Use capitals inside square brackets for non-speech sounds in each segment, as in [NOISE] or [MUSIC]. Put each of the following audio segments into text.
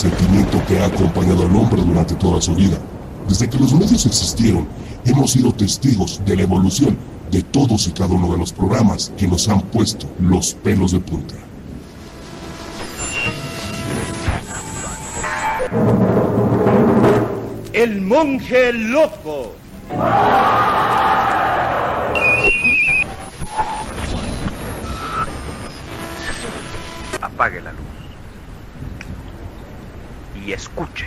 sentimiento que ha acompañado al hombre durante toda su vida. Desde que los medios existieron, hemos sido testigos de la evolución de todos y cada uno de los programas que nos han puesto los pelos de punta. El monje loco. Y escuche.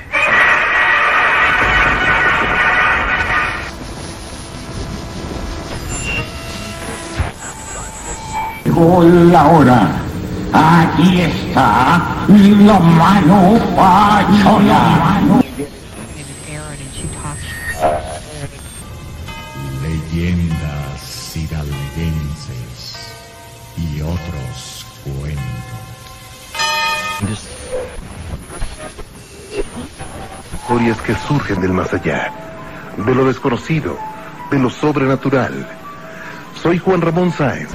Llegó la hora. Aquí está la mano pachola. Del más allá, de lo desconocido, de lo sobrenatural. Soy Juan Ramón Sáenz.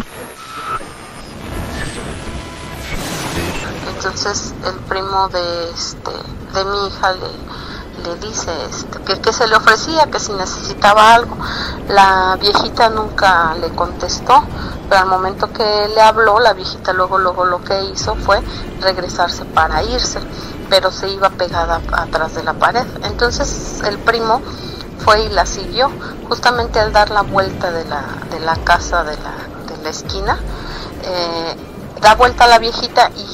Entonces el primo de este de mi hija le, le dice este, que, que se le ofrecía, que si necesitaba algo. La viejita nunca le contestó, pero al momento que le habló, la viejita luego luego lo que hizo fue regresarse para irse, pero se iba pegada atrás de la pared. Entonces el primo fue y la siguió, justamente al dar la vuelta de la, de la casa de la, de la esquina, eh, da vuelta a la viejita y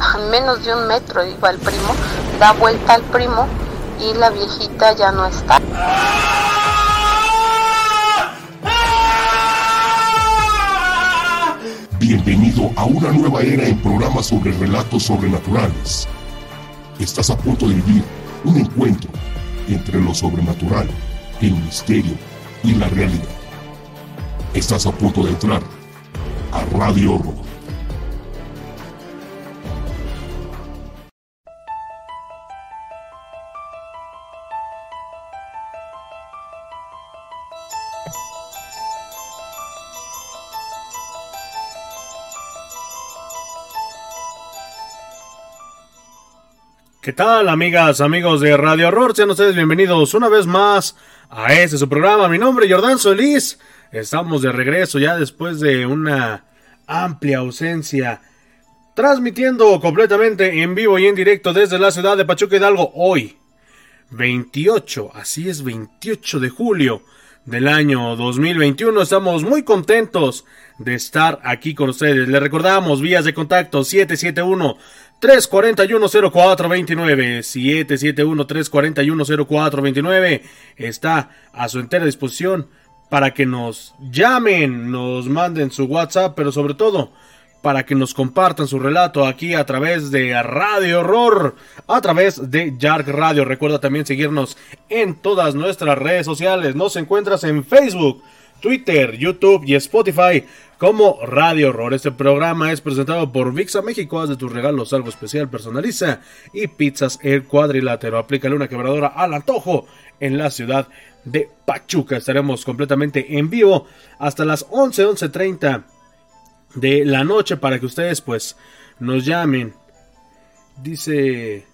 a menos de un metro iba el primo, da vuelta al primo y la viejita ya no está. Bienvenido a una nueva era en programas sobre relatos sobrenaturales. Estás a punto de vivir un encuentro entre lo sobrenatural, el misterio y la realidad. Estás a punto de entrar a Radio Horror. ¿Qué tal, amigas, amigos de Radio Horror? Sean ustedes bienvenidos una vez más a este su programa. Mi nombre es Jordán Solís. Estamos de regreso ya después de una amplia ausencia. Transmitiendo completamente en vivo y en directo desde la ciudad de Pachuca Hidalgo hoy, 28, así es, 28 de julio del año 2021. Estamos muy contentos de estar aquí con ustedes. Les recordamos vías de contacto 771 341-0429, 771-341-0429, está a su entera disposición para que nos llamen, nos manden su WhatsApp, pero sobre todo para que nos compartan su relato aquí a través de Radio Horror, a través de Jark Radio. Recuerda también seguirnos en todas nuestras redes sociales. Nos encuentras en Facebook, Twitter, YouTube y Spotify como Radio Horror. Este programa es presentado por VIXA México. Haz de tus regalos algo especial, personaliza. Y Pizzas El Cuadrilátero. Aplícale una quebradora al antojo en la ciudad de Pachuca. Estaremos completamente en vivo hasta las 11, 11.30 de la noche para que ustedes pues nos llamen. Dice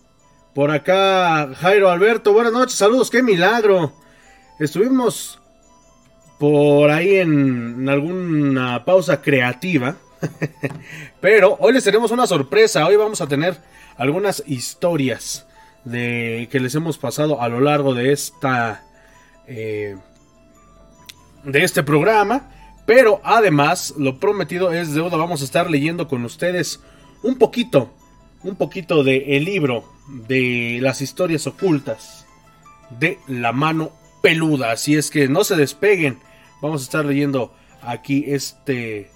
por acá Jairo Alberto, buenas noches, saludos, qué milagro. Estuvimos por ahí en alguna pausa creativa. [LAUGHS] Pero hoy les tenemos una sorpresa. Hoy vamos a tener algunas historias de que les hemos pasado a lo largo de esta eh, de este programa. Pero además, lo prometido es deuda. Vamos a estar leyendo con ustedes un poquito, un poquito de el libro de las historias ocultas de la mano peluda. Así es que no se despeguen. Vamos a estar leyendo aquí este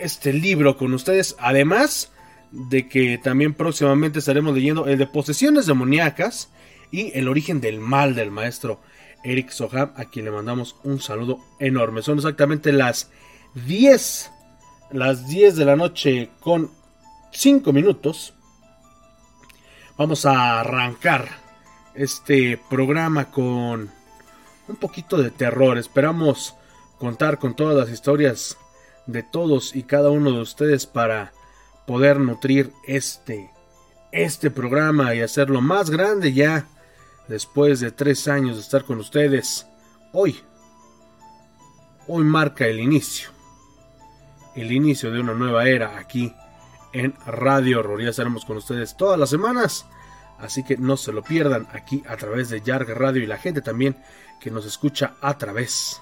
este libro con ustedes. Además de que también próximamente estaremos leyendo el de posesiones demoníacas y el origen del mal del maestro Eric Soham, a quien le mandamos un saludo enorme. Son exactamente las 10, las 10 de la noche con 5 minutos. Vamos a arrancar este programa con un poquito de terror. Esperamos contar con todas las historias de todos y cada uno de ustedes para poder nutrir este, este programa y hacerlo más grande ya después de tres años de estar con ustedes. Hoy, hoy marca el inicio, el inicio de una nueva era aquí en Radio Horror. Ya estaremos con ustedes todas las semanas, así que no se lo pierdan aquí a través de Yarg Radio y la gente también que nos escucha a través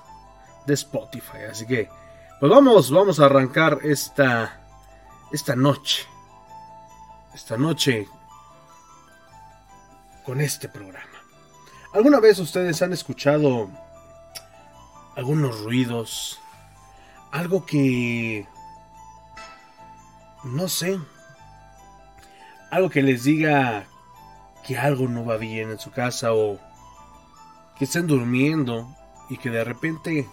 de Spotify. Así que, pues vamos, vamos a arrancar esta, esta noche, esta noche con este programa. ¿Alguna vez ustedes han escuchado algunos ruidos? Algo que... No sé. Algo que les diga que algo no va bien en su casa o que estén durmiendo y que de repente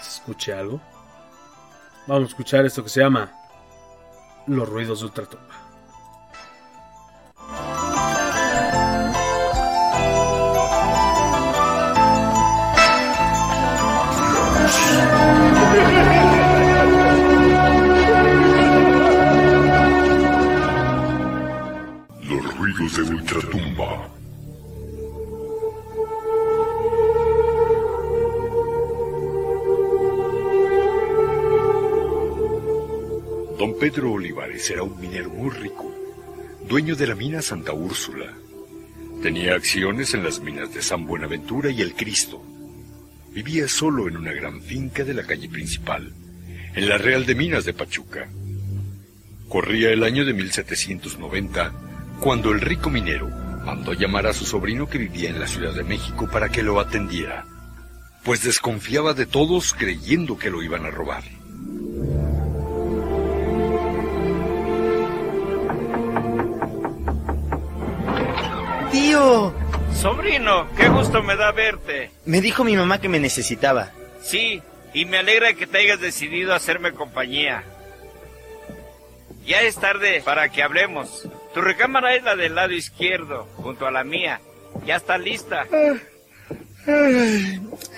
se escuche algo. Vamos a escuchar esto que se llama Los ruidos de ultratumba. Los ruidos de ultratumba. Don Pedro Olivares era un minero muy rico, dueño de la mina Santa Úrsula. Tenía acciones en las minas de San Buenaventura y El Cristo. Vivía solo en una gran finca de la calle principal, en la Real de Minas de Pachuca. Corría el año de 1790, cuando el rico minero mandó llamar a su sobrino que vivía en la Ciudad de México para que lo atendiera, pues desconfiaba de todos creyendo que lo iban a robar. Tío, Sobrino, qué gusto me da verte. me dijo mi mamá que me necesitaba. Sí, y me alegra que te hayas decidido a hacerme compañía. Ya es tarde para que hablemos. Tu recámara es la del lado izquierdo, junto a la mía. Ya está lista.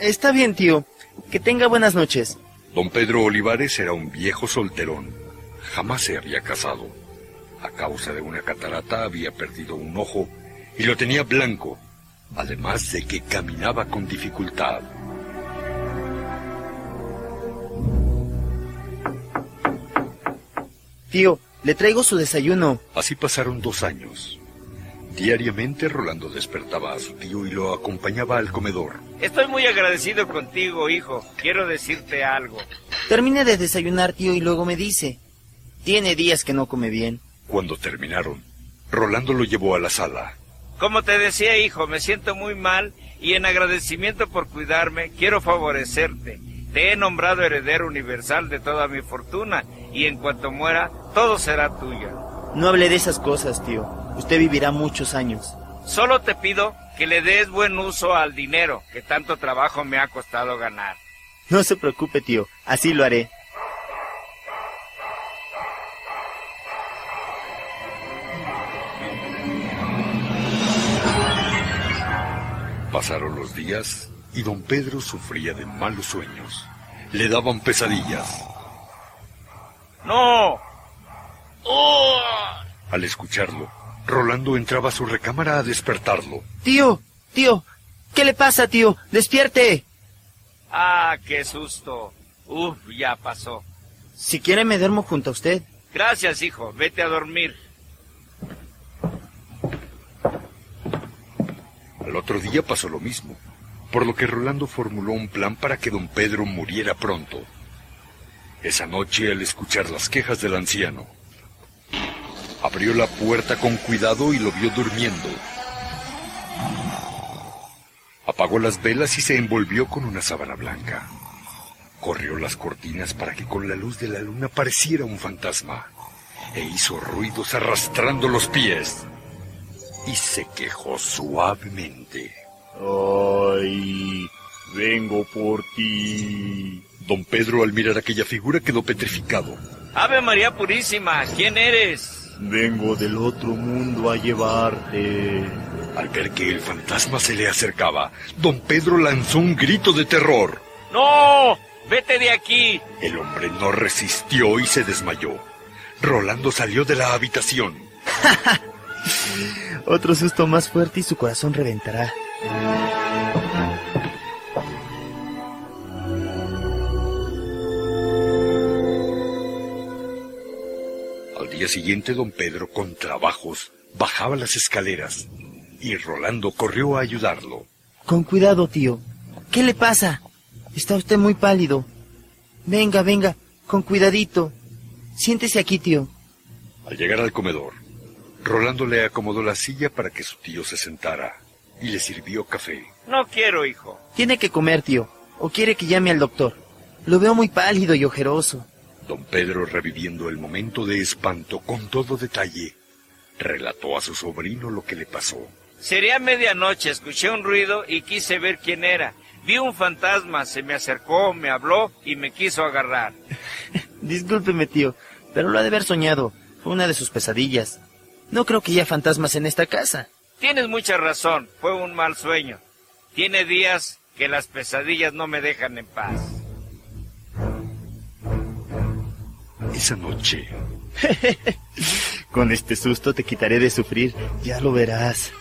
Está bien, tío. Que tenga buenas noches. Don Pedro Olivares era un viejo solterón. Jamás se había casado. A causa de una catarata había perdido un ojo y lo tenía blanco, además de que caminaba con dificultad. Tío, le traigo su desayuno. Así pasaron dos años. Diariamente Rolando despertaba a su tío y lo acompañaba al comedor. Estoy muy agradecido contigo, hijo. Quiero decirte algo. Termine de desayunar, tío, y luego me dice. Tiene días que no come bien. Cuando terminaron, Rolando lo llevó a la sala. Como te decía, hijo, me siento muy mal y en agradecimiento por cuidarme, quiero favorecerte. Te he nombrado heredero universal de toda mi fortuna y en cuanto muera, todo será tuyo. No hable de esas cosas, tío. Usted vivirá muchos años. Solo te pido que le des buen uso al dinero que tanto trabajo me ha costado ganar. No se preocupe, tío. Así lo haré. Pasaron los días y don Pedro sufría de malos sueños. Le daban pesadillas. ¡No! ¡Oh! Al escucharlo, Rolando entraba a su recámara a despertarlo. Tío, tío. ¿Qué le pasa, tío? Despierte. ¡Ah, qué susto! Uf, ya pasó. Si quiere me duermo junto a usted. Gracias, hijo. Vete a dormir. Al otro día pasó lo mismo, por lo que Rolando formuló un plan para que don Pedro muriera pronto. Esa noche, al escuchar las quejas del anciano, abrió la puerta con cuidado y lo vio durmiendo. Apagó las velas y se envolvió con una sábana blanca. Corrió las cortinas para que con la luz de la luna pareciera un fantasma. E hizo ruidos arrastrando los pies. Y se quejó suavemente. Ay, vengo por ti. Don Pedro al mirar aquella figura quedó petrificado. Ave María Purísima, ¿quién eres? Vengo del otro mundo a llevarte. Al ver que el fantasma se le acercaba, don Pedro lanzó un grito de terror. ¡No! ¡Vete de aquí! El hombre no resistió y se desmayó. Rolando salió de la habitación. [LAUGHS] Otro susto más fuerte y su corazón reventará. Al día siguiente, don Pedro, con trabajos, bajaba las escaleras y Rolando corrió a ayudarlo. Con cuidado, tío. ¿Qué le pasa? Está usted muy pálido. Venga, venga, con cuidadito. Siéntese aquí, tío. Al llegar al comedor, Rolando le acomodó la silla para que su tío se sentara y le sirvió café. No quiero, hijo. Tiene que comer, tío. ¿O quiere que llame al doctor? Lo veo muy pálido y ojeroso. Don Pedro, reviviendo el momento de espanto con todo detalle, relató a su sobrino lo que le pasó. Sería medianoche, escuché un ruido y quise ver quién era. Vi un fantasma, se me acercó, me habló y me quiso agarrar. [LAUGHS] Discúlpeme, tío, pero lo ha de haber soñado. Fue una de sus pesadillas. No creo que haya fantasmas en esta casa. Tienes mucha razón, fue un mal sueño. Tiene días que las pesadillas no me dejan en paz. Esa noche, [LAUGHS] Con este susto te quitaré de sufrir, ya lo verás.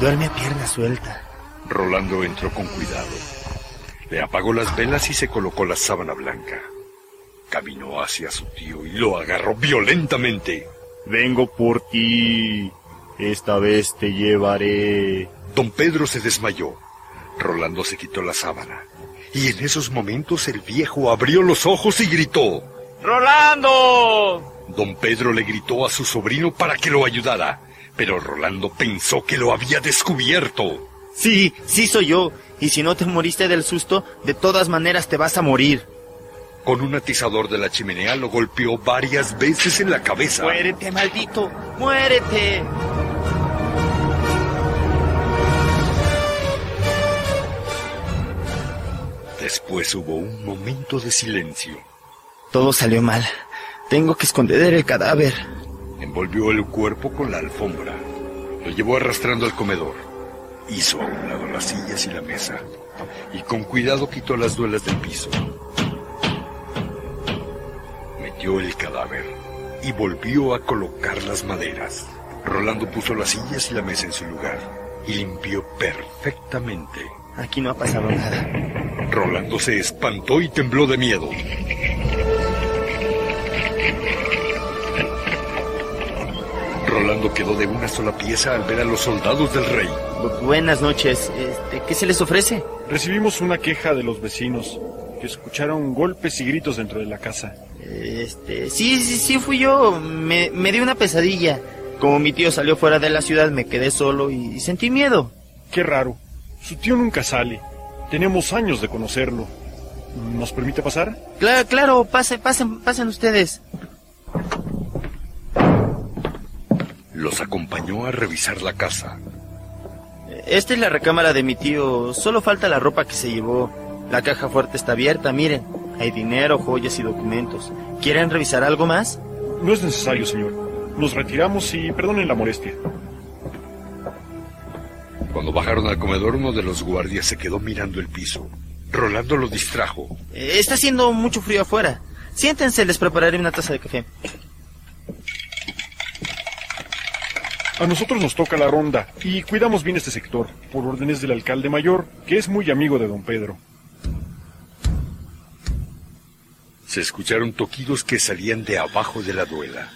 Duerme a pierna suelta. Rolando entró con cuidado. Le apagó las velas y se colocó la sábana blanca. Caminó hacia su tío y lo agarró violentamente. Vengo por ti. Esta vez te llevaré. Don Pedro se desmayó. Rolando se quitó la sábana. Y en esos momentos el viejo abrió los ojos y gritó. ¡Rolando! Don Pedro le gritó a su sobrino para que lo ayudara, pero Rolando pensó que lo había descubierto. Sí, sí soy yo. Y si no te moriste del susto, de todas maneras te vas a morir. Con un atizador de la chimenea lo golpeó varias veces en la cabeza. Muérete, maldito. Muérete. Después hubo un momento de silencio. Todo salió mal. Tengo que esconder el cadáver. Envolvió el cuerpo con la alfombra. Lo llevó arrastrando al comedor. Hizo a un lado las sillas y la mesa. Y con cuidado quitó las duelas del piso. Metió el cadáver y volvió a colocar las maderas. Rolando puso las sillas y la mesa en su lugar y limpió perfectamente. Aquí no ha pasado nada. Rolando se espantó y tembló de miedo. Rolando quedó de una sola pieza al ver a los soldados del rey. Bu- buenas noches. Este, ¿Qué se les ofrece? Recibimos una queja de los vecinos que escucharon golpes y gritos dentro de la casa. Este, sí, sí, sí, fui yo. Me, me di una pesadilla. Como mi tío salió fuera de la ciudad, me quedé solo y, y sentí miedo. Qué raro. Su tío nunca sale. Tenemos años de conocerlo. ¿Nos permite pasar? Claro, claro, pasen, pasen, pasen ustedes. Los acompañó a revisar la casa. Esta es la recámara de mi tío. Solo falta la ropa que se llevó. La caja fuerte está abierta, miren. Hay dinero, joyas y documentos. ¿Quieren revisar algo más? No es necesario, señor. Nos retiramos y perdonen la molestia. Cuando bajaron al comedor, uno de los guardias se quedó mirando el piso. Rolando lo distrajo. Eh, Está haciendo mucho frío afuera. Siéntense, les prepararé una taza de café. A nosotros nos toca la ronda y cuidamos bien este sector, por órdenes del alcalde mayor, que es muy amigo de don Pedro. Se escucharon toquidos que salían de abajo de la duela.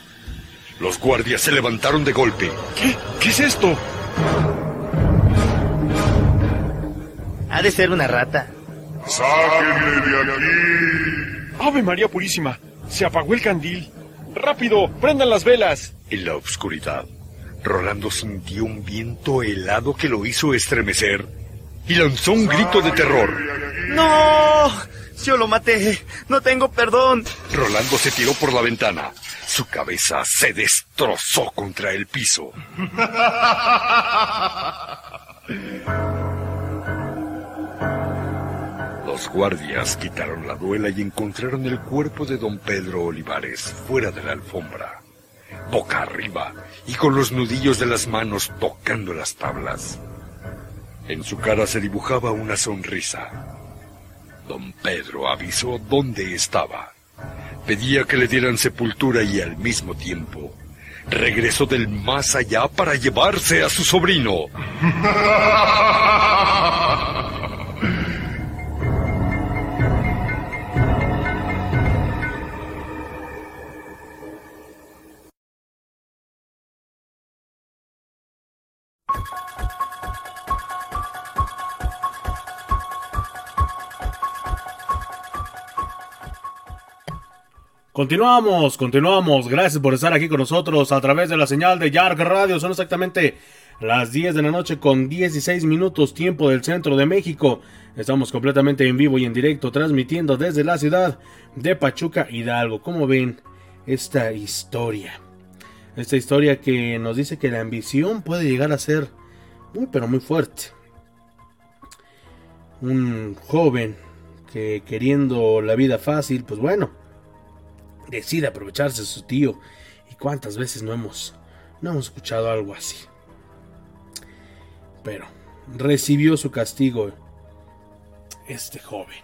Los guardias se levantaron de golpe. ¿Qué? ¿Qué es esto? Ha de ser una rata. ¡Sáquenme de aquí! ¡Ave María Purísima! Se apagó el candil. ¡Rápido! ¡Prendan las velas! En la oscuridad, Rolando sintió un viento helado que lo hizo estremecer y lanzó un grito de terror. ¡No! Yo lo maté. No tengo perdón. Rolando se tiró por la ventana. Su cabeza se destrozó contra el piso. Los guardias quitaron la duela y encontraron el cuerpo de don Pedro Olivares fuera de la alfombra, boca arriba y con los nudillos de las manos tocando las tablas. En su cara se dibujaba una sonrisa. Don Pedro avisó dónde estaba. Pedía que le dieran sepultura y al mismo tiempo regresó del más allá para llevarse a su sobrino. [LAUGHS] Continuamos, continuamos. Gracias por estar aquí con nosotros a través de la señal de Yark Radio. Son exactamente las 10 de la noche con 16 minutos tiempo del centro de México. Estamos completamente en vivo y en directo transmitiendo desde la ciudad de Pachuca Hidalgo. ¿Cómo ven esta historia? Esta historia que nos dice que la ambición puede llegar a ser muy pero muy fuerte. Un joven que queriendo la vida fácil, pues bueno, decide aprovecharse de su tío. ¿Y cuántas veces no hemos, no hemos escuchado algo así? Pero recibió su castigo este joven.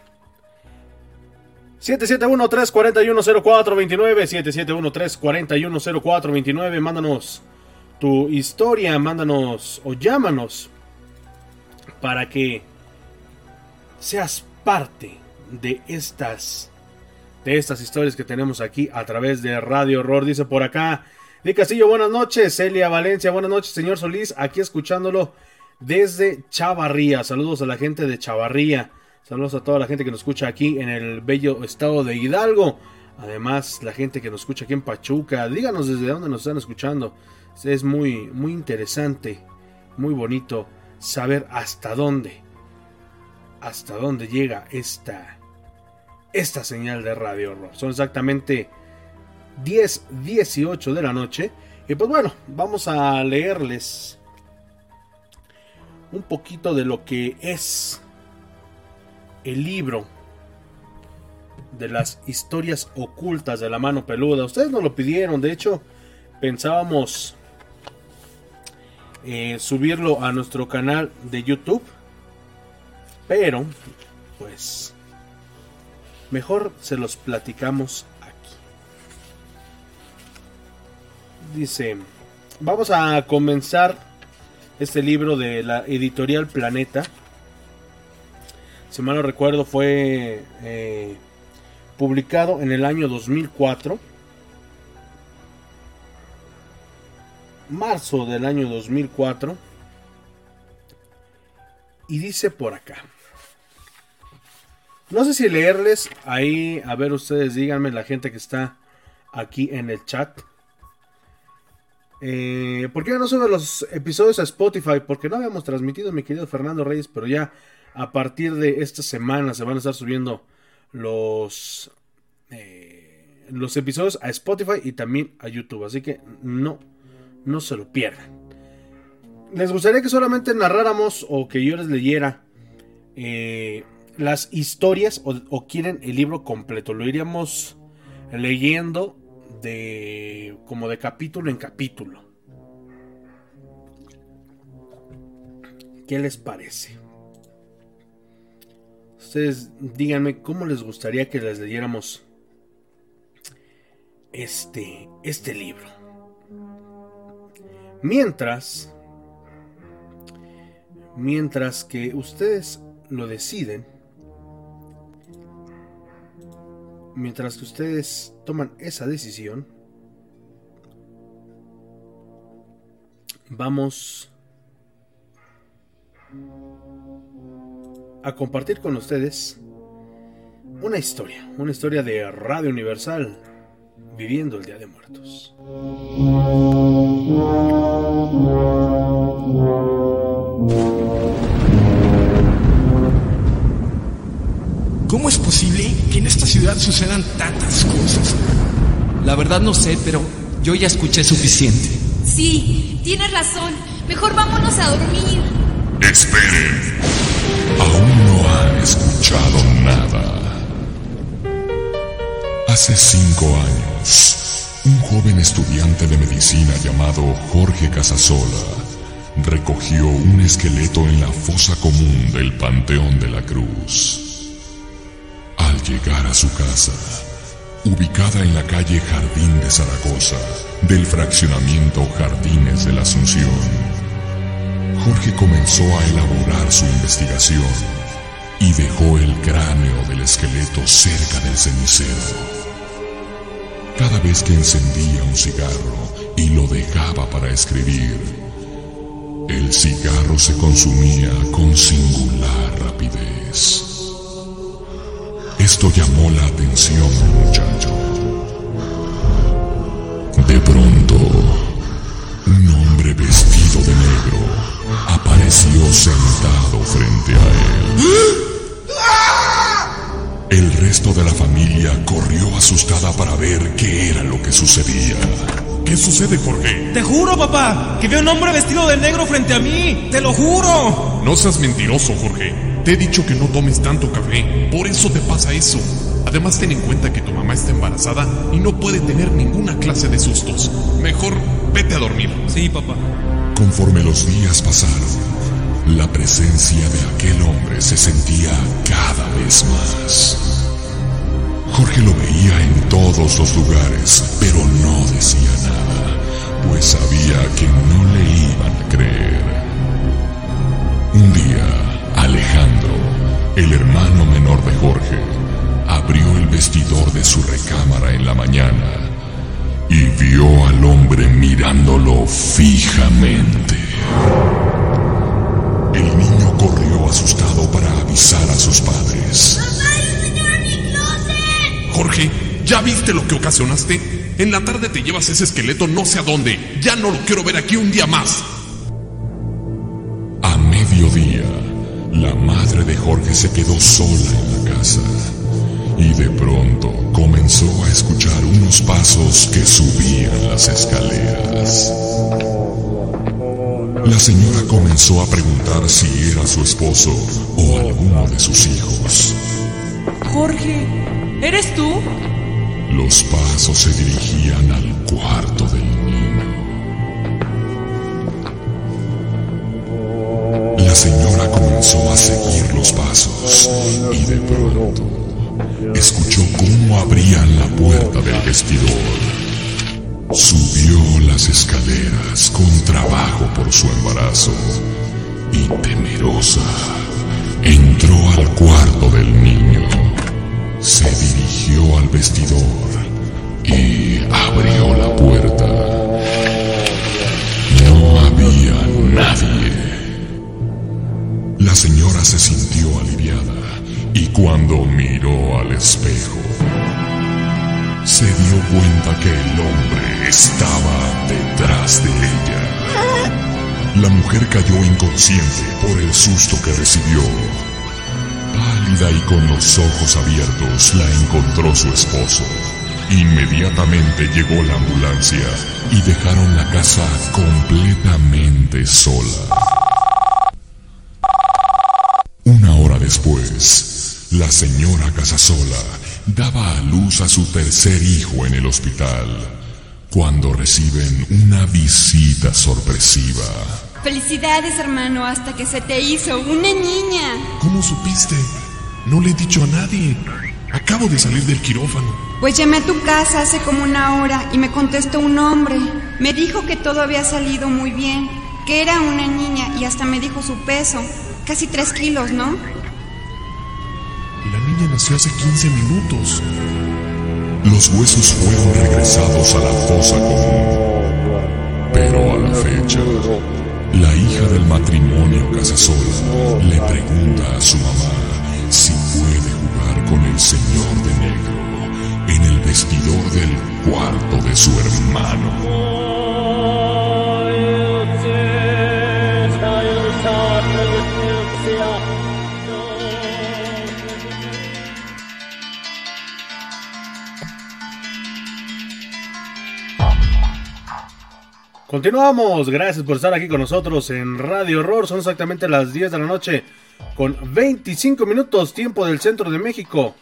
771-341-0429, 771-341-0429, mándanos tu historia, mándanos o llámanos para que seas parte de estas de estas historias que tenemos aquí a través de Radio Horror. Dice por acá, de Castillo, buenas noches. Celia Valencia, buenas noches, señor Solís. Aquí escuchándolo desde Chavarría. Saludos a la gente de Chavarría. Saludos a toda la gente que nos escucha aquí en el bello estado de Hidalgo. Además, la gente que nos escucha aquí en Pachuca. Díganos desde dónde nos están escuchando. Es muy, muy interesante, muy bonito saber hasta dónde, hasta dónde llega esta esta señal de Radio Horror. Son exactamente 10, 18 de la noche. Y pues bueno, vamos a leerles un poquito de lo que es el libro de las historias ocultas de la mano peluda. Ustedes nos lo pidieron, de hecho pensábamos eh, subirlo a nuestro canal de YouTube. Pero, pues, Mejor se los platicamos aquí. Dice, vamos a comenzar este libro de la editorial Planeta. Si mal no recuerdo fue eh, publicado en el año 2004. Marzo del año 2004. Y dice por acá. No sé si leerles ahí, a ver ustedes, díganme la gente que está aquí en el chat. Eh, ¿Por qué no suben los episodios a Spotify? Porque no habíamos transmitido, mi querido Fernando Reyes, pero ya a partir de esta semana se van a estar subiendo los, eh, los episodios a Spotify y también a YouTube. Así que no, no se lo pierdan. Les gustaría que solamente narráramos o que yo les leyera eh, las historias o, quieren el libro completo. Lo iríamos leyendo de como de capítulo en capítulo. ¿Qué les parece? Ustedes díganme cómo les gustaría que les leyéramos este, este libro. Mientras, mientras que ustedes lo deciden, mientras que ustedes toman esa decisión, vamos a compartir con ustedes una historia, una historia de Radio Universal viviendo el Día de Muertos. ¿Cómo es posible que en esta ciudad sucedan tantas cosas? La verdad no sé, pero yo ya escuché suficiente. Sí, tienes razón. Mejor vámonos a dormir. Esperen. Aún no han escuchado nada. Hace cinco años, un joven estudiante de medicina llamado Jorge Casasola recogió un esqueleto en la fosa común del Panteón de la Cruz. Llegar a su casa, ubicada en la calle Jardín de Zaragoza, del fraccionamiento Jardines de la Asunción. Jorge comenzó a elaborar su investigación y dejó el cráneo del esqueleto cerca del cenicero. Cada vez que encendía un cigarro y lo dejaba para escribir, el cigarro se consumía con singular rapidez. Esto llamó la atención del muchacho. De pronto, un hombre vestido de negro apareció sentado frente a él. El resto de la familia corrió asustada para ver qué era lo que sucedía. ¿Qué sucede, Jorge? Te juro, papá, que veo un hombre vestido de negro frente a mí. Te lo juro. No seas mentiroso, Jorge. Te he dicho que no tomes tanto café. Por eso te pasa eso. Además, ten en cuenta que tu mamá está embarazada y no puede tener ninguna clase de sustos. Mejor vete a dormir. Sí, papá. Conforme los días pasaron, la presencia de aquel hombre se sentía cada vez más. Jorge lo veía en todos los lugares, pero no decía nada, pues sabía que no le iban a creer. El hermano menor de Jorge, abrió el vestidor de su recámara en la mañana y vio al hombre mirándolo fijamente. El niño corrió asustado para avisar a sus padres. Jorge, ¿ya viste lo que ocasionaste? En la tarde te llevas ese esqueleto no sé a dónde. Ya no lo quiero ver aquí un día más. La madre de Jorge se quedó sola en la casa y de pronto comenzó a escuchar unos pasos que subían las escaleras. La señora comenzó a preguntar si era su esposo o alguno de sus hijos. Jorge, ¿eres tú? Los pasos se dirigían al cuarto del comenzó a seguir los pasos y de pronto escuchó cómo abrían la puerta del vestidor. Subió las escaleras con trabajo por su embarazo y temerosa entró al cuarto del niño. Se dirigió al vestidor y abrió la puerta. No había nadie. La señora se sintió aliviada y cuando miró al espejo, se dio cuenta que el hombre estaba detrás de ella. La mujer cayó inconsciente por el susto que recibió. Pálida y con los ojos abiertos la encontró su esposo. Inmediatamente llegó la ambulancia y dejaron la casa completamente sola. Una hora después, la señora Casasola daba a luz a su tercer hijo en el hospital cuando reciben una visita sorpresiva. Felicidades, hermano, hasta que se te hizo una niña. ¿Cómo supiste? No le he dicho a nadie. Acabo de salir del quirófano. Pues llamé a tu casa hace como una hora y me contestó un hombre. Me dijo que todo había salido muy bien, que era una niña y hasta me dijo su peso. Casi tres kilos, ¿no? Nació hace 15 minutos. Los huesos fueron regresados a la fosa común. Pero a la fecha, la hija del matrimonio Casasola le pregunta a su mamá si puede jugar con el señor de negro en el vestidor del cuarto de su hermano. Continuamos, gracias por estar aquí con nosotros en Radio Horror. Son exactamente las 10 de la noche con 25 minutos tiempo del centro de México.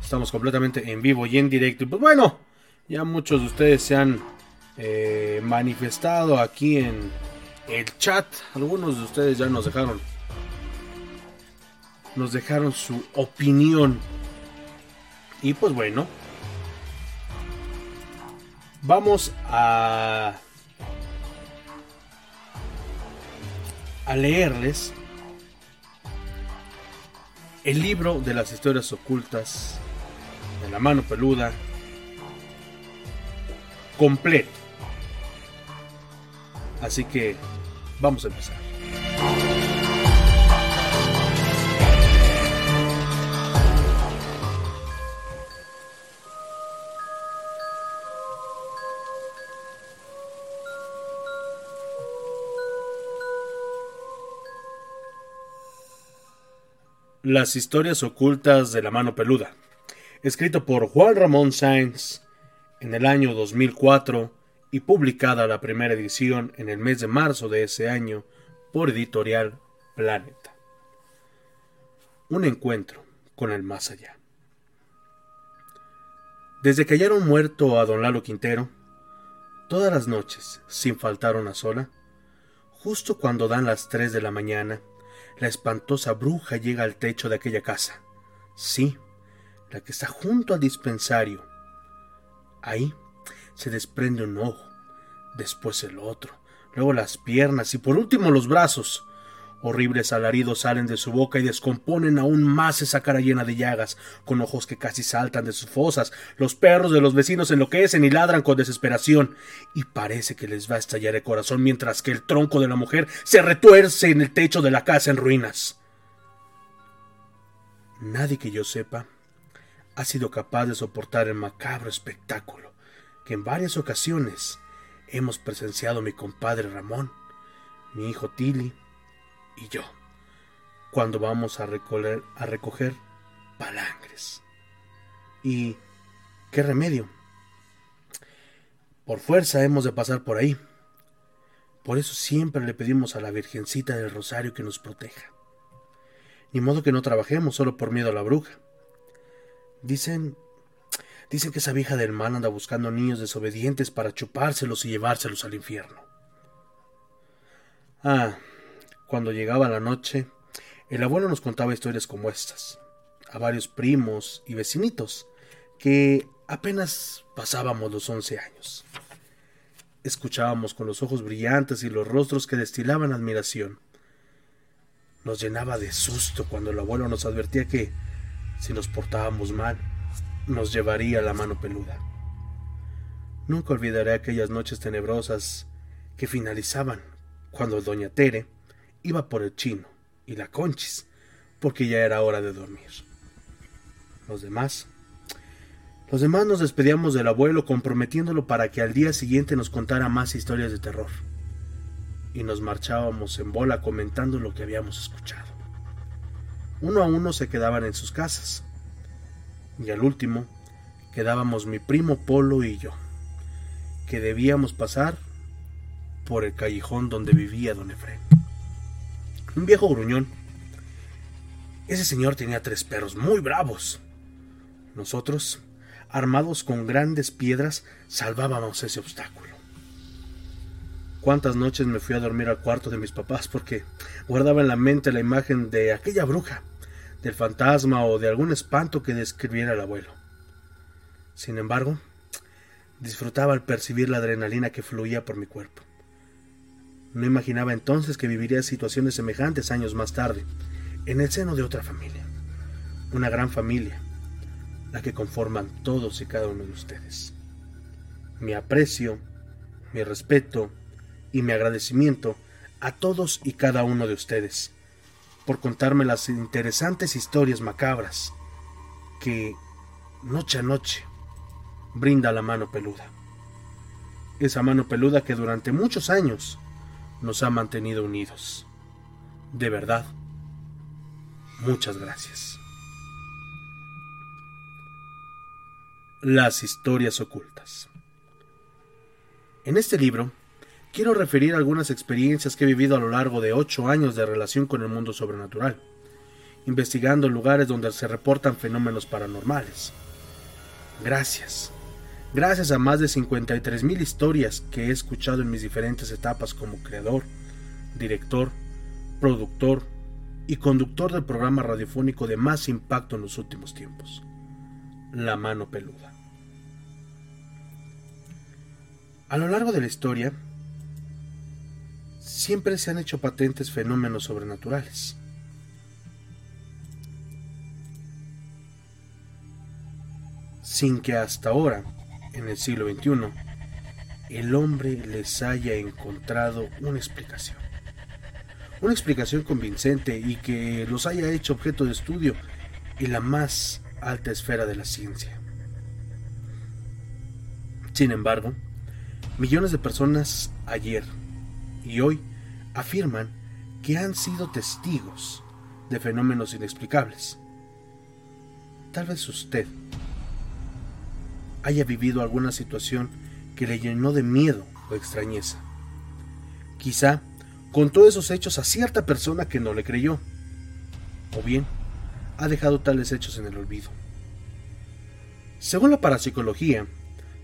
Estamos completamente en vivo y en directo. Y pues bueno, ya muchos de ustedes se han eh, manifestado aquí en el chat. Algunos de ustedes ya nos dejaron. Nos dejaron su opinión. Y pues bueno, vamos a a leerles el libro de las historias ocultas de la mano peluda completo. Así que vamos a empezar. Las historias ocultas de la mano peluda, escrito por Juan Ramón Sáenz en el año 2004 y publicada la primera edición en el mes de marzo de ese año por editorial Planeta. Un encuentro con el más allá. Desde que hallaron muerto a don Lalo Quintero, todas las noches, sin faltar una sola, justo cuando dan las tres de la mañana, la espantosa bruja llega al techo de aquella casa. Sí, la que está junto al dispensario. Ahí se desprende un ojo, después el otro, luego las piernas y por último los brazos. Horribles alaridos salen de su boca y descomponen aún más esa cara llena de llagas, con ojos que casi saltan de sus fosas. Los perros de los vecinos enloquecen y ladran con desesperación, y parece que les va a estallar el corazón mientras que el tronco de la mujer se retuerce en el techo de la casa en ruinas. Nadie que yo sepa ha sido capaz de soportar el macabro espectáculo que en varias ocasiones hemos presenciado mi compadre Ramón, mi hijo Tilly, y yo, cuando vamos a recoger, a recoger palangres. ¿Y qué remedio? Por fuerza hemos de pasar por ahí. Por eso siempre le pedimos a la Virgencita del Rosario que nos proteja. Ni modo que no trabajemos solo por miedo a la bruja. Dicen, dicen que esa vieja del mal anda buscando niños desobedientes para chupárselos y llevárselos al infierno. Ah, cuando llegaba la noche, el abuelo nos contaba historias como estas, a varios primos y vecinitos, que apenas pasábamos los once años. Escuchábamos con los ojos brillantes y los rostros que destilaban admiración. Nos llenaba de susto cuando el abuelo nos advertía que, si nos portábamos mal, nos llevaría la mano peluda. Nunca olvidaré aquellas noches tenebrosas que finalizaban cuando doña Tere iba por el chino y la conchis, porque ya era hora de dormir. Los demás. Los demás nos despedíamos del abuelo comprometiéndolo para que al día siguiente nos contara más historias de terror. Y nos marchábamos en bola comentando lo que habíamos escuchado. Uno a uno se quedaban en sus casas. Y al último quedábamos mi primo Polo y yo, que debíamos pasar por el callejón donde vivía don Efraín un viejo gruñón. Ese señor tenía tres perros muy bravos. Nosotros, armados con grandes piedras, salvábamos ese obstáculo. Cuántas noches me fui a dormir al cuarto de mis papás porque guardaba en la mente la imagen de aquella bruja, del fantasma o de algún espanto que describiera el abuelo. Sin embargo, disfrutaba al percibir la adrenalina que fluía por mi cuerpo. No imaginaba entonces que viviría situaciones semejantes años más tarde, en el seno de otra familia. Una gran familia, la que conforman todos y cada uno de ustedes. Mi aprecio, mi respeto y mi agradecimiento a todos y cada uno de ustedes por contarme las interesantes historias macabras que noche a noche brinda la mano peluda. Esa mano peluda que durante muchos años nos ha mantenido unidos. De verdad, muchas gracias. Las historias ocultas. En este libro, quiero referir algunas experiencias que he vivido a lo largo de ocho años de relación con el mundo sobrenatural, investigando lugares donde se reportan fenómenos paranormales. Gracias gracias a más de 53 mil historias que he escuchado en mis diferentes etapas como creador, director, productor y conductor del programa radiofónico de más impacto en los últimos tiempos, la mano peluda. A lo largo de la historia, siempre se han hecho patentes fenómenos sobrenaturales. Sin que hasta ahora, en el siglo XXI, el hombre les haya encontrado una explicación. Una explicación convincente y que los haya hecho objeto de estudio en la más alta esfera de la ciencia. Sin embargo, millones de personas ayer y hoy afirman que han sido testigos de fenómenos inexplicables. Tal vez usted haya vivido alguna situación que le llenó de miedo o extrañeza. Quizá contó esos hechos a cierta persona que no le creyó, o bien ha dejado tales hechos en el olvido. Según la parapsicología,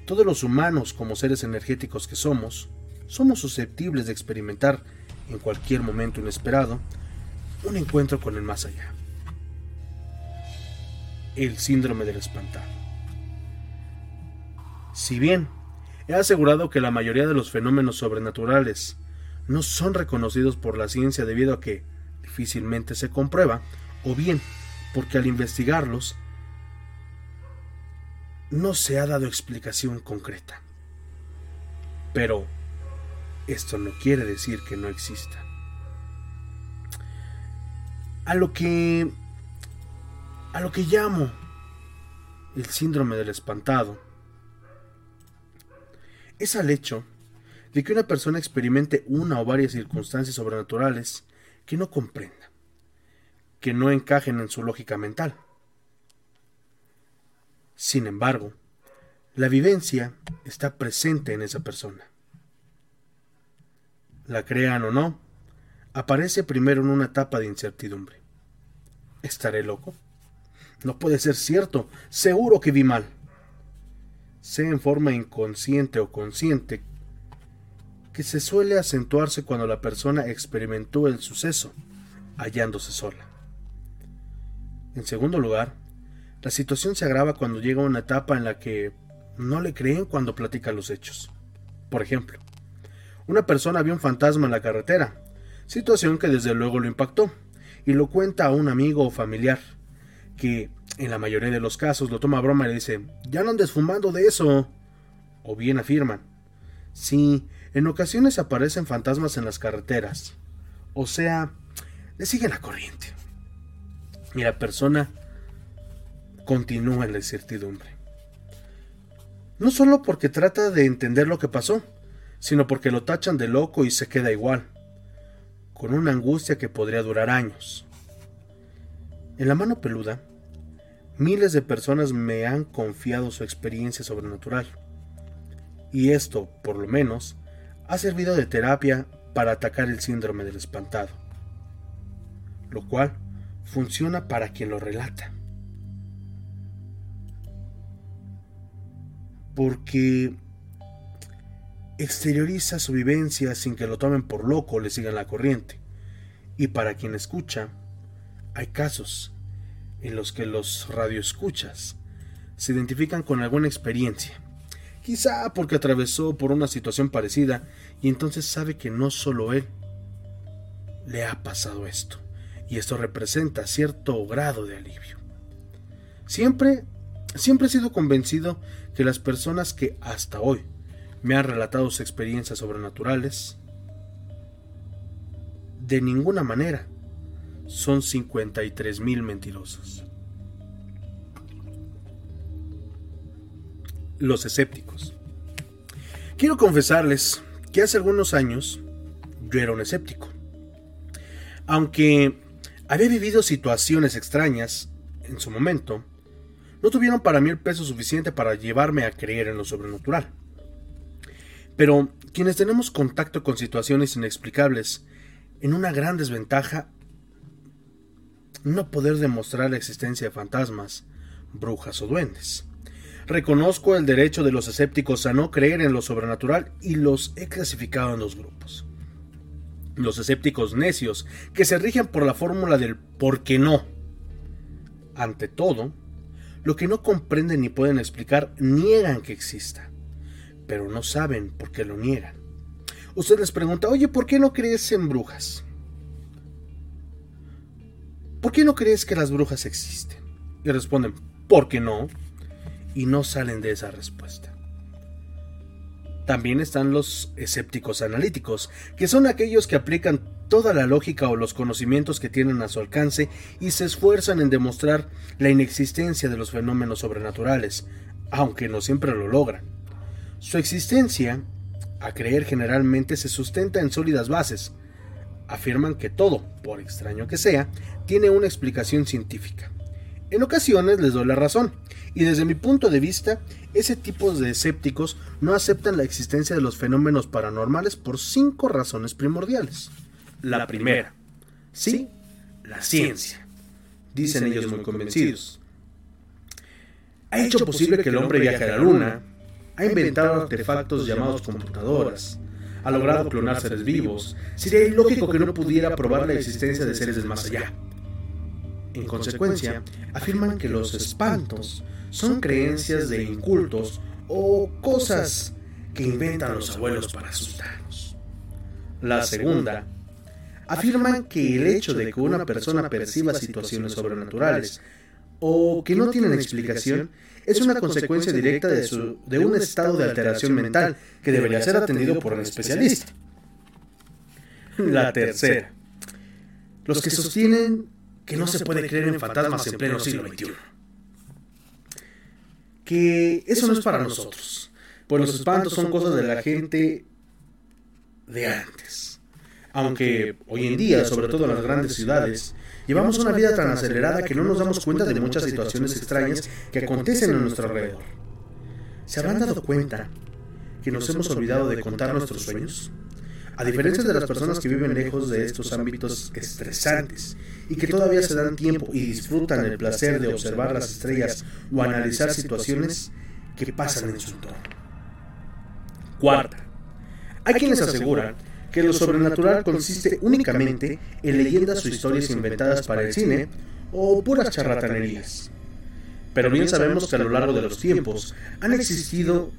todos los humanos como seres energéticos que somos, somos susceptibles de experimentar en cualquier momento inesperado un encuentro con el más allá. El síndrome del espantado. Si bien he asegurado que la mayoría de los fenómenos sobrenaturales no son reconocidos por la ciencia debido a que difícilmente se comprueba, o bien porque al investigarlos no se ha dado explicación concreta. Pero esto no quiere decir que no exista. A lo que a lo que llamo el síndrome del espantado es al hecho de que una persona experimente una o varias circunstancias sobrenaturales que no comprenda, que no encajen en su lógica mental. Sin embargo, la vivencia está presente en esa persona. La crean o no, aparece primero en una etapa de incertidumbre. ¿Estaré loco? No puede ser cierto, seguro que vi mal. Sea en forma inconsciente o consciente, que se suele acentuarse cuando la persona experimentó el suceso, hallándose sola. En segundo lugar, la situación se agrava cuando llega una etapa en la que no le creen cuando platica los hechos. Por ejemplo, una persona vio un fantasma en la carretera, situación que desde luego lo impactó, y lo cuenta a un amigo o familiar, que en la mayoría de los casos lo toma broma y le dice, ya no andes fumando de eso. O bien afirman, sí, en ocasiones aparecen fantasmas en las carreteras. O sea, le siguen la corriente. Y la persona continúa en la incertidumbre. No solo porque trata de entender lo que pasó, sino porque lo tachan de loco y se queda igual, con una angustia que podría durar años. En la mano peluda, miles de personas me han confiado su experiencia sobrenatural. Y esto, por lo menos, ha servido de terapia para atacar el síndrome del espantado, lo cual funciona para quien lo relata. porque exterioriza su vivencia sin que lo tomen por loco o le sigan la corriente. Y para quien escucha, hay casos en los que los radioescuchas se identifican con alguna experiencia, quizá porque atravesó por una situación parecida y entonces sabe que no solo él le ha pasado esto, y esto representa cierto grado de alivio. Siempre Siempre he sido convencido que las personas que hasta hoy me han relatado sus experiencias sobrenaturales, de ninguna manera son 53 mil mentirosos. Los escépticos. Quiero confesarles que hace algunos años yo era un escéptico. Aunque había vivido situaciones extrañas en su momento, no tuvieron para mí el peso suficiente para llevarme a creer en lo sobrenatural. Pero quienes tenemos contacto con situaciones inexplicables, en una gran desventaja, no poder demostrar la existencia de fantasmas, brujas o duendes. Reconozco el derecho de los escépticos a no creer en lo sobrenatural y los he clasificado en dos grupos. Los escépticos necios, que se rigen por la fórmula del por qué no. Ante todo, Lo que no comprenden ni pueden explicar niegan que exista, pero no saben por qué lo niegan. Usted les pregunta, oye, ¿por qué no crees en brujas? ¿Por qué no crees que las brujas existen? Y responden, ¿por qué no? Y no salen de esa respuesta. También están los escépticos analíticos, que son aquellos que aplican toda la lógica o los conocimientos que tienen a su alcance y se esfuerzan en demostrar la inexistencia de los fenómenos sobrenaturales, aunque no siempre lo logran. Su existencia, a creer generalmente, se sustenta en sólidas bases. Afirman que todo, por extraño que sea, tiene una explicación científica. En ocasiones les doy la razón, y desde mi punto de vista, ese tipo de escépticos no aceptan la existencia de los fenómenos paranormales por cinco razones primordiales. La primera, sí, la ciencia, dicen ellos muy convencidos. Ha hecho posible que el hombre viaje a la luna, ha inventado artefactos llamados computadoras, ha logrado clonar seres vivos. Sería ilógico que no pudiera probar la existencia de seres del más allá. En consecuencia, afirman que los espantos son creencias de incultos o cosas que inventan los abuelos para asustarnos. La segunda, afirman que el hecho de que una persona perciba situaciones sobrenaturales o que no tienen explicación es una consecuencia directa de, su, de un estado de alteración mental que debería ser atendido por un especialista. La tercera, los que sostienen que no se puede creer en fantasmas en pleno siglo XXI. Que eso no es para nosotros, pues los espantos son cosas de la gente de antes. Aunque hoy en día, sobre todo en las grandes ciudades, llevamos una vida tan acelerada que no nos damos cuenta de muchas situaciones extrañas que acontecen a nuestro alrededor. ¿Se habrán dado cuenta que nos hemos olvidado de contar nuestros sueños? A diferencia de las personas que viven lejos de estos ámbitos estresantes y que todavía se dan tiempo y disfrutan el placer de observar las estrellas o analizar situaciones que pasan en su entorno. Cuarta, hay quienes aseguran que lo sobrenatural consiste únicamente en leyendas o historias inventadas para el cine o puras charlatanerías. Pero bien sabemos que a lo largo de los tiempos han existido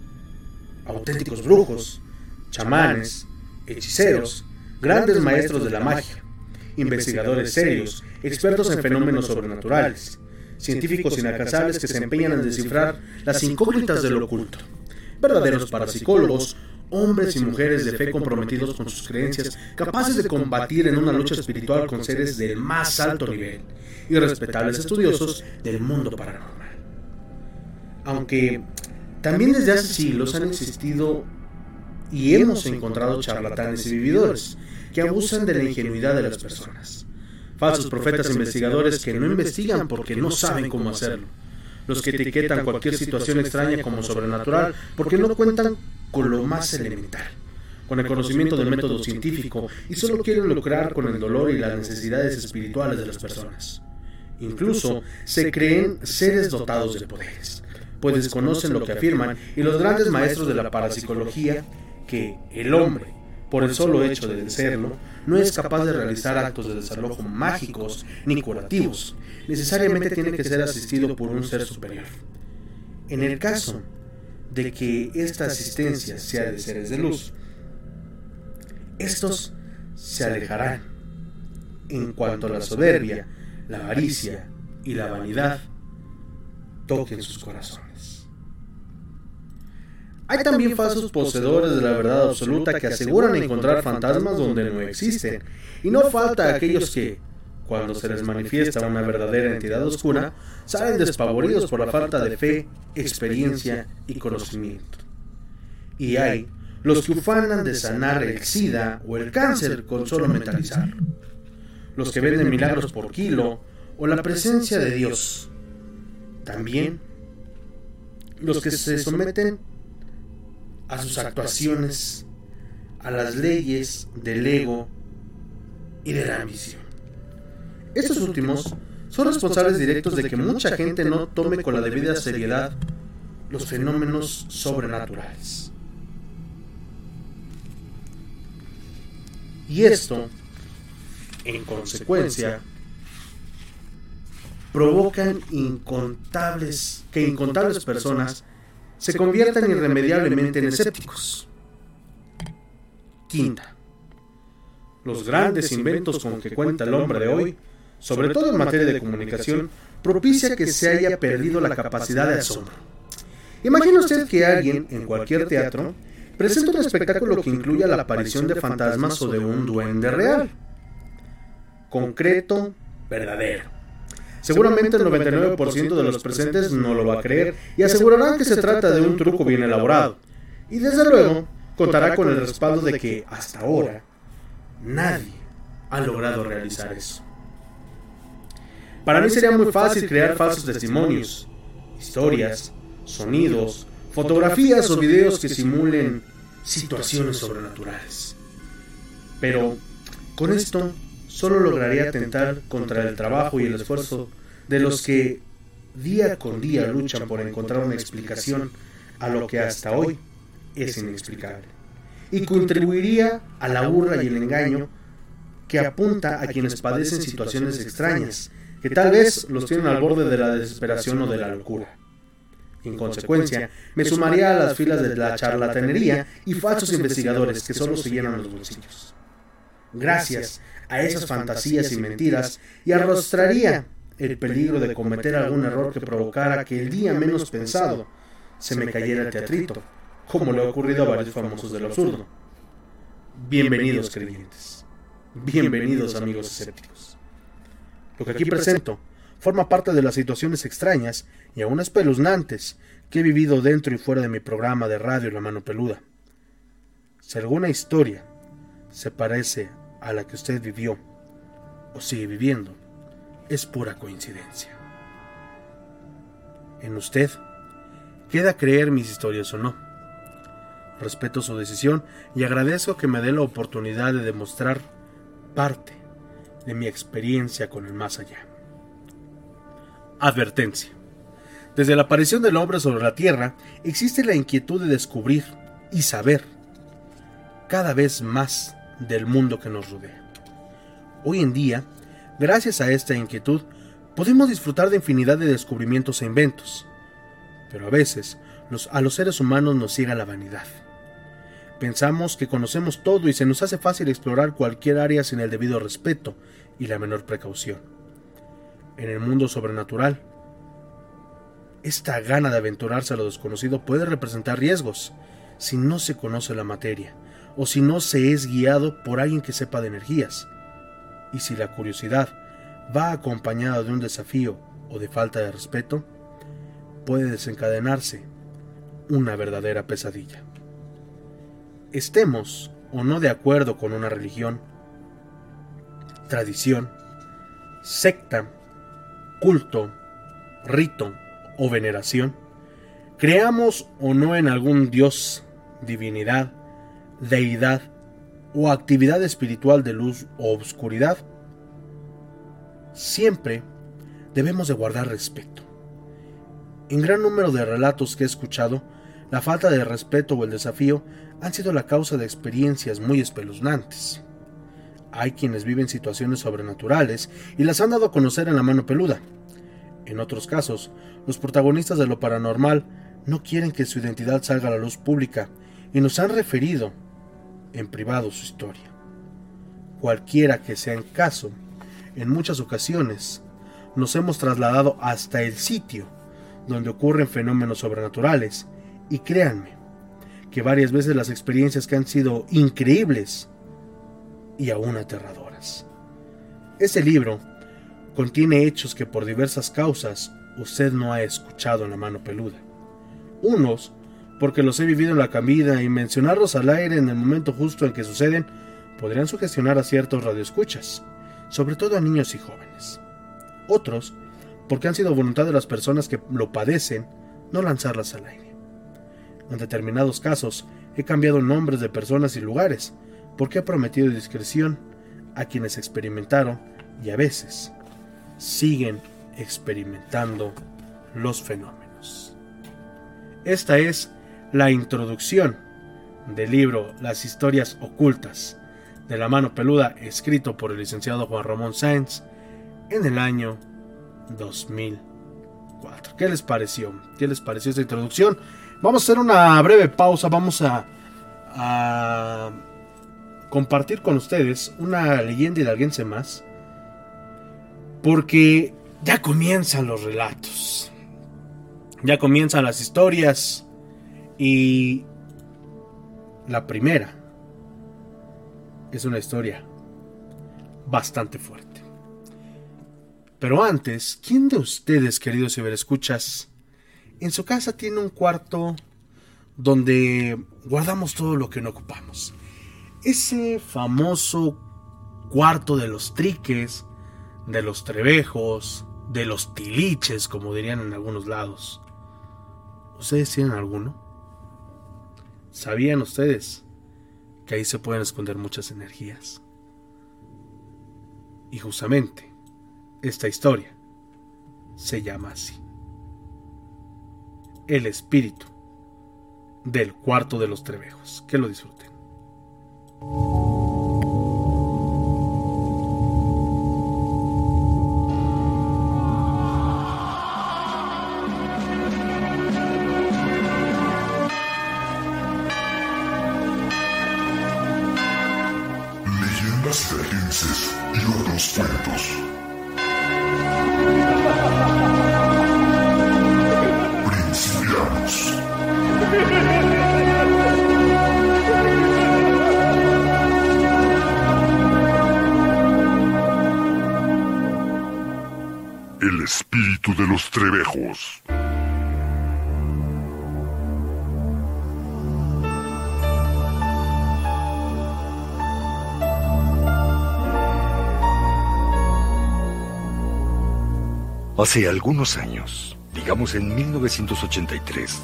auténticos brujos, chamanes, hechiceros, grandes maestros de la magia, investigadores serios, expertos en fenómenos sobrenaturales, científicos inalcanzables que se empeñan en descifrar las incógnitas del oculto, verdaderos parapsicólogos, hombres y mujeres de fe comprometidos con sus creencias, capaces de combatir en una lucha espiritual con seres del más alto nivel y respetables estudiosos del mundo paranormal. Aunque también desde hace siglos han existido y hemos encontrado charlatanes y vividores que abusan de la ingenuidad de las personas. Falsos profetas e investigadores que no investigan porque no saben cómo hacerlo. Los que etiquetan cualquier situación extraña como sobrenatural porque no cuentan con lo más elemental, con el conocimiento del método científico y solo quieren lucrar con el dolor y las necesidades espirituales de las personas. Incluso se creen seres dotados de poderes, pues desconocen lo que afirman y los grandes maestros de la parapsicología que el hombre, por el solo hecho de serlo, no es capaz de realizar actos de desalojo mágicos ni curativos. Necesariamente tiene que ser asistido por un ser superior. En el caso de que esta asistencia sea de seres de luz, estos se alejarán en cuanto la soberbia, la avaricia y la vanidad toquen sus corazones. Hay también falsos poseedores de la verdad absoluta que aseguran encontrar fantasmas donde no existen. Y no falta aquellos que, cuando se les manifiesta una verdadera entidad oscura, salen despavoridos por la falta de fe, experiencia y conocimiento. Y hay los que ufanan de sanar el SIDA o el cáncer con solo mentalizarlo. Los que venden milagros por kilo o la presencia de Dios. También los que se someten a sus actuaciones, a las leyes del ego y de la ambición. Estos últimos son responsables directos de que mucha gente no tome con la debida seriedad los fenómenos sobrenaturales. Y esto, en consecuencia, provocan incontables, que incontables personas se conviertan irremediablemente en escépticos. Quinta. Los grandes inventos con que cuenta el hombre de hoy, sobre todo en materia de comunicación, propicia que se haya perdido la capacidad de asombro. Imagina usted que alguien, en cualquier teatro, presenta un espectáculo que incluya la aparición de fantasmas o de un duende real. Concreto, verdadero. Seguramente el 99% de los presentes no lo va a creer y asegurarán que se trata de un truco bien elaborado. Y desde luego contará con el respaldo de que hasta ahora nadie ha logrado realizar eso. Para mí sería muy fácil crear falsos testimonios, historias, sonidos, fotografías o videos que simulen situaciones sobrenaturales. Pero con esto solo lograría atentar contra el trabajo y el esfuerzo de los que día con día luchan por encontrar una explicación a lo que hasta hoy es inexplicable. Y contribuiría a la burla y el engaño que apunta a quienes padecen situaciones extrañas, que tal vez los tienen al borde de la desesperación o de la locura. En consecuencia, me sumaría a las filas de la charlatanería y falsos investigadores que solo se llenan los bolsillos. Gracias a esas fantasías y mentiras, y arrostraría el peligro de cometer algún error que provocara que el día menos pensado se me cayera el teatrito, como le ha ocurrido a varios famosos del absurdo. Bienvenidos creyentes, bienvenidos amigos escépticos. Lo que aquí presento forma parte de las situaciones extrañas y aún espeluznantes que he vivido dentro y fuera de mi programa de radio La Mano Peluda. Si alguna historia se parece a la que usted vivió o sigue viviendo, es pura coincidencia. En usted queda creer mis historias o no. Respeto su decisión y agradezco que me dé la oportunidad de demostrar parte de mi experiencia con el más allá. Advertencia. Desde la aparición del hombre sobre la Tierra existe la inquietud de descubrir y saber cada vez más del mundo que nos rodea. Hoy en día, gracias a esta inquietud, podemos disfrutar de infinidad de descubrimientos e inventos, pero a veces a los seres humanos nos ciega la vanidad. Pensamos que conocemos todo y se nos hace fácil explorar cualquier área sin el debido respeto y la menor precaución. En el mundo sobrenatural, esta gana de aventurarse a lo desconocido puede representar riesgos si no se conoce la materia o si no se es guiado por alguien que sepa de energías. Y si la curiosidad va acompañada de un desafío o de falta de respeto, puede desencadenarse una verdadera pesadilla. Estemos o no de acuerdo con una religión, tradición, secta, culto, rito o veneración, creamos o no en algún dios, divinidad, deidad o actividad espiritual de luz o obscuridad, siempre debemos de guardar respeto. En gran número de relatos que he escuchado, la falta de respeto o el desafío han sido la causa de experiencias muy espeluznantes. Hay quienes viven situaciones sobrenaturales y las han dado a conocer en la mano peluda. En otros casos, los protagonistas de lo paranormal no quieren que su identidad salga a la luz pública y nos han referido en privado su historia. Cualquiera que sea el caso, en muchas ocasiones nos hemos trasladado hasta el sitio donde ocurren fenómenos sobrenaturales y créanme que varias veces las experiencias que han sido increíbles y aún aterradoras. Este libro contiene hechos que por diversas causas usted no ha escuchado en la mano peluda. Unos porque los he vivido en la cabida y mencionarlos al aire en el momento justo en que suceden podrían sugestionar a ciertos radioescuchas, sobre todo a niños y jóvenes. Otros, porque han sido voluntad de las personas que lo padecen no lanzarlas al aire. En determinados casos he cambiado nombres de personas y lugares, porque he prometido discreción a quienes experimentaron y a veces siguen experimentando los fenómenos. Esta es la introducción del libro Las historias ocultas de la mano peluda escrito por el licenciado Juan Ramón Sáenz en el año 2004. ¿Qué les pareció? ¿Qué les pareció esta introducción? Vamos a hacer una breve pausa, vamos a, compartir con ustedes una leyenda hidalguense más. Porque ya comienzan los relatos. Ya comienzan las historias. Y la primera es una historia bastante fuerte. Pero antes, ¿quién de ustedes, queridos ciberescuchas, en su casa tiene un cuarto donde guardamos todo lo que no ocupamos? Ese famoso cuarto de los triques, de los trebejos, de los tiliches, como dirían en algunos lados. ¿Ustedes tienen alguno? ¿Sabían ustedes que ahí se pueden esconder muchas energías? Y justamente, esta historia se llama así. El espíritu del cuarto de los trebejos. Que lo disfruten. Hace algunos años, digamos en 1983,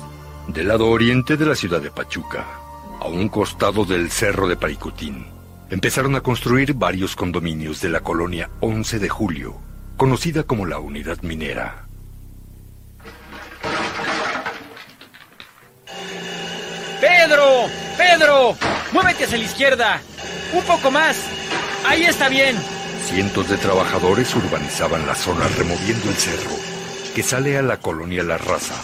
del lado oriente de la ciudad de Pachuca, a un costado del cerro de Paricutín, empezaron a construir varios condominios de la colonia 11 de Julio, conocida como la Unidad Minera. ¡Pedro! ¡Pedro! ¡Muévete hacia la izquierda! ¡Un poco más! Ahí está bien. Cientos de trabajadores urbanizaban la zona removiendo el cerro, que sale a la colonia La Raza.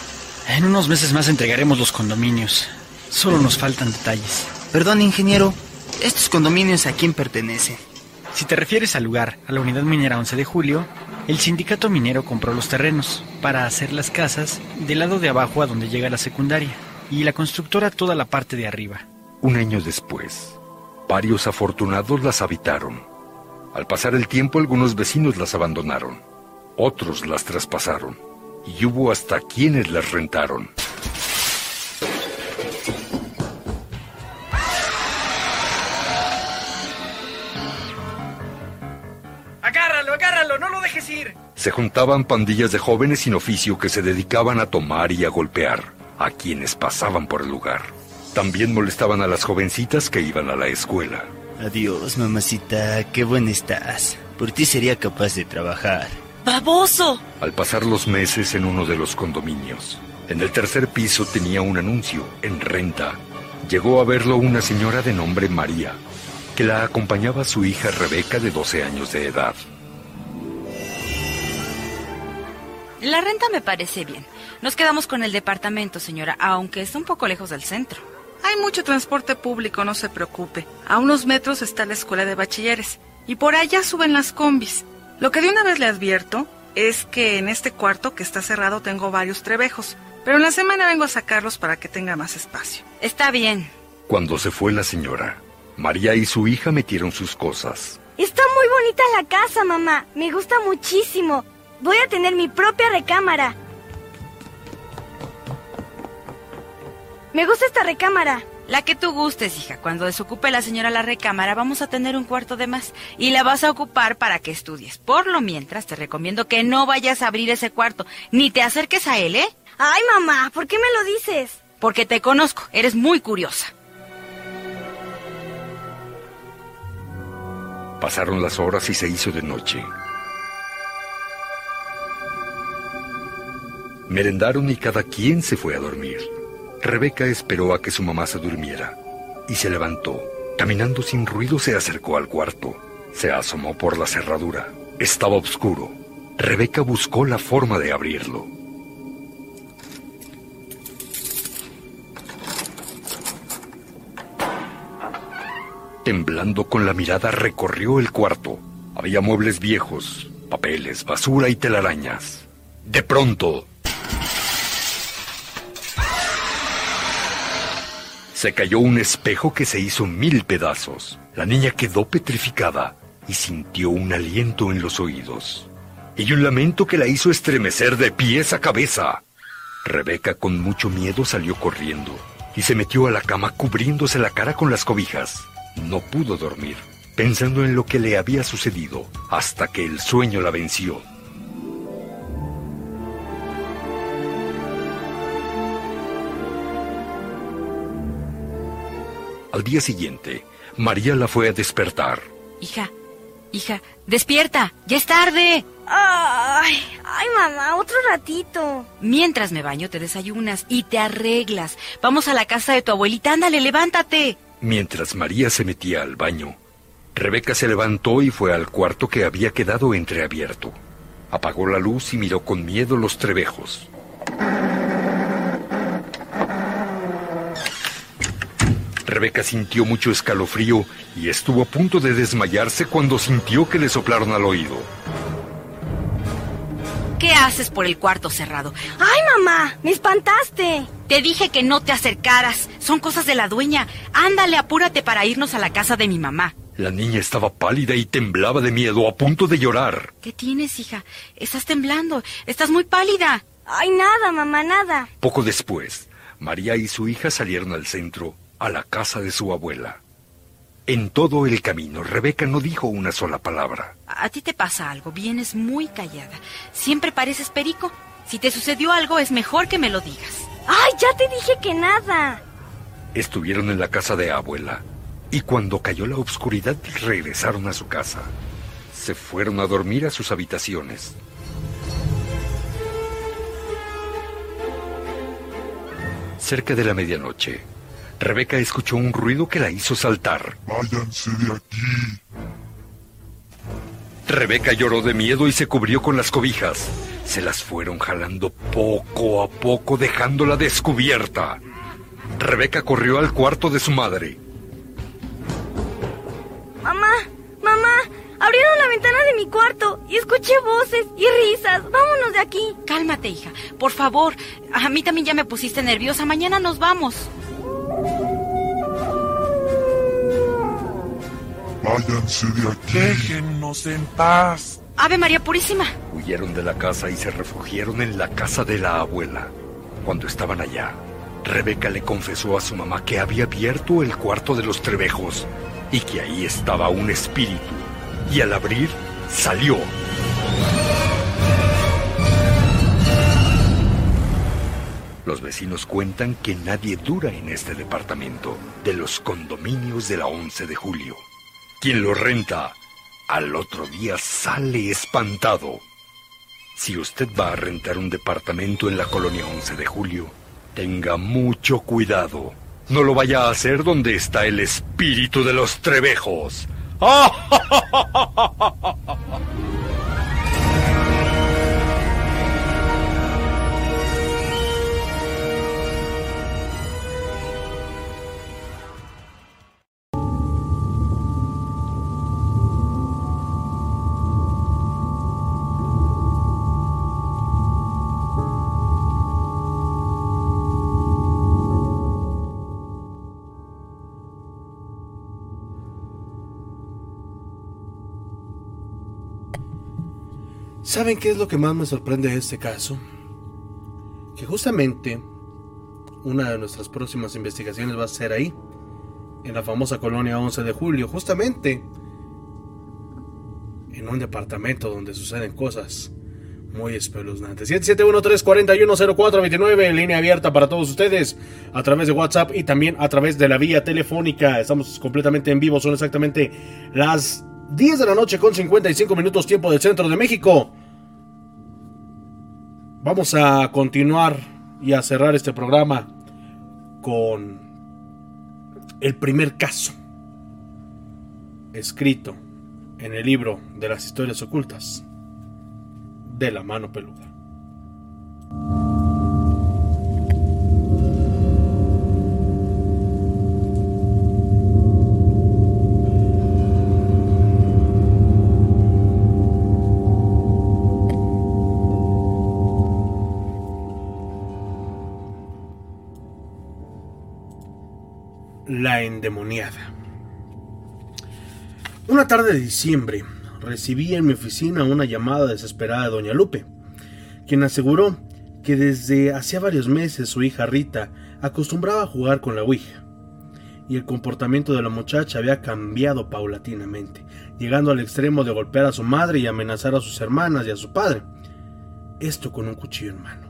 En unos meses más entregaremos los condominios. Solo nos faltan detalles. Perdón, ingeniero. ¿Estos condominios a quién pertenecen? Si te refieres al lugar, a la unidad minera 11 de julio, el sindicato minero compró los terrenos para hacer las casas del lado de abajo a donde llega la secundaria y la constructora toda la parte de arriba. Un año después, varios afortunados las habitaron. Al pasar el tiempo algunos vecinos las abandonaron, otros las traspasaron y hubo hasta quienes las rentaron. ¡Agárralo, agárralo! ¡No lo dejes ir! Se juntaban pandillas de jóvenes sin oficio que se dedicaban a tomar y a golpear a quienes pasaban por el lugar. También molestaban a las jovencitas que iban a la escuela. Adiós, mamacita. Qué buena estás. Por ti sería capaz de trabajar. ¡Baboso! Al pasar los meses en uno de los condominios, en el tercer piso tenía un anuncio en renta. Llegó a verlo una señora de nombre María, que la acompañaba a su hija Rebeca de 12 años de edad. La renta me parece bien. Nos quedamos con el departamento, señora, aunque está un poco lejos del centro. Hay mucho transporte público, no se preocupe. A unos metros está la escuela de bachilleres. Y por allá suben las combis. Lo que de una vez le advierto es que en este cuarto que está cerrado tengo varios trebejos. Pero en la semana vengo a sacarlos para que tenga más espacio. Está bien. Cuando se fue la señora, María y su hija metieron sus cosas. Está muy bonita la casa, mamá. Me gusta muchísimo. Voy a tener mi propia recámara. Me gusta esta recámara. La que tú gustes, hija. Cuando desocupe la señora la recámara, vamos a tener un cuarto de más. Y la vas a ocupar para que estudies. Por lo mientras, te recomiendo que no vayas a abrir ese cuarto. Ni te acerques a él, ¿eh? Ay, mamá, ¿por qué me lo dices? Porque te conozco. Eres muy curiosa. Pasaron las horas y se hizo de noche. Merendaron y cada quien se fue a dormir. Rebeca esperó a que su mamá se durmiera y se levantó. Caminando sin ruido se acercó al cuarto. Se asomó por la cerradura. Estaba oscuro. Rebeca buscó la forma de abrirlo. Temblando con la mirada recorrió el cuarto. Había muebles viejos, papeles, basura y telarañas. De pronto... Se cayó un espejo que se hizo mil pedazos. La niña quedó petrificada y sintió un aliento en los oídos. Y un lamento que la hizo estremecer de pies a cabeza. Rebeca con mucho miedo salió corriendo y se metió a la cama cubriéndose la cara con las cobijas. No pudo dormir, pensando en lo que le había sucedido, hasta que el sueño la venció. Al día siguiente, María la fue a despertar. Hija, hija, despierta, ya es tarde. Ay, ay, mamá, otro ratito. Mientras me baño, te desayunas y te arreglas. Vamos a la casa de tu abuelita, ándale, levántate. Mientras María se metía al baño, Rebeca se levantó y fue al cuarto que había quedado entreabierto. Apagó la luz y miró con miedo los trebejos. Rebeca sintió mucho escalofrío y estuvo a punto de desmayarse cuando sintió que le soplaron al oído. ¿Qué haces por el cuarto cerrado? ¡Ay, mamá! ¡Me espantaste! Te dije que no te acercaras. Son cosas de la dueña. Ándale, apúrate para irnos a la casa de mi mamá. La niña estaba pálida y temblaba de miedo, a punto de llorar. ¿Qué tienes, hija? Estás temblando. Estás muy pálida. Ay, nada, mamá, nada. Poco después, María y su hija salieron al centro, a la casa de su abuela. En todo el camino, Rebeca no dijo una sola palabra. A ti te pasa algo, vienes muy callada. Siempre pareces perico. Si te sucedió algo, es mejor que me lo digas. ¡Ay, ya te dije que nada! Estuvieron en la casa de abuela, y cuando cayó la oscuridad regresaron a su casa. Se fueron a dormir a sus habitaciones. Cerca de la medianoche, Rebeca escuchó un ruido que la hizo saltar. Váyanse de aquí. Rebeca lloró de miedo y se cubrió con las cobijas. Se las fueron jalando poco a poco, dejándola descubierta. Rebeca corrió al cuarto de su madre. Mamá, mamá, abrieron la ventana de mi cuarto y escuché voces y risas. Vámonos de aquí. Cálmate, hija. Por favor, a mí también ya me pusiste nerviosa. Mañana nos vamos. Váyanse de aquí. Déjennos en paz. Ave María Purísima. Huyeron de la casa y se refugiaron en la casa de la abuela. Cuando estaban allá, Rebeca le confesó a su mamá que había abierto el cuarto de los trebejos y que ahí estaba un espíritu. Y al abrir, salió. Los vecinos cuentan que nadie dura en este departamento de los condominios de la 11 de julio. Quien lo renta, al otro día sale espantado. Si usted va a rentar un departamento en la colonia 11 de julio, tenga mucho cuidado. No lo vaya a hacer donde está el espíritu de los trebejos. [LAUGHS] ¿Saben qué es lo que más me sorprende de este caso? Que justamente una de nuestras próximas investigaciones va a ser ahí, en la famosa colonia 11 de julio, justamente en un departamento donde suceden cosas muy espeluznantes. 771-341-0429, en línea abierta para todos ustedes, a través de WhatsApp y también a través de la vía telefónica. Estamos completamente en vivo, son exactamente las 10 de la noche con 55 minutos tiempo del centro de México. Vamos a continuar y a cerrar este programa con el primer caso escrito en el libro de las historias ocultas de la mano peluda. La endemoniada. Una tarde de diciembre recibí en mi oficina una llamada desesperada de doña Lupe, quien aseguró que desde hacía varios meses su hija Rita acostumbraba a jugar con la Ouija, y el comportamiento de la muchacha había cambiado paulatinamente, llegando al extremo de golpear a su madre y amenazar a sus hermanas y a su padre, esto con un cuchillo en mano.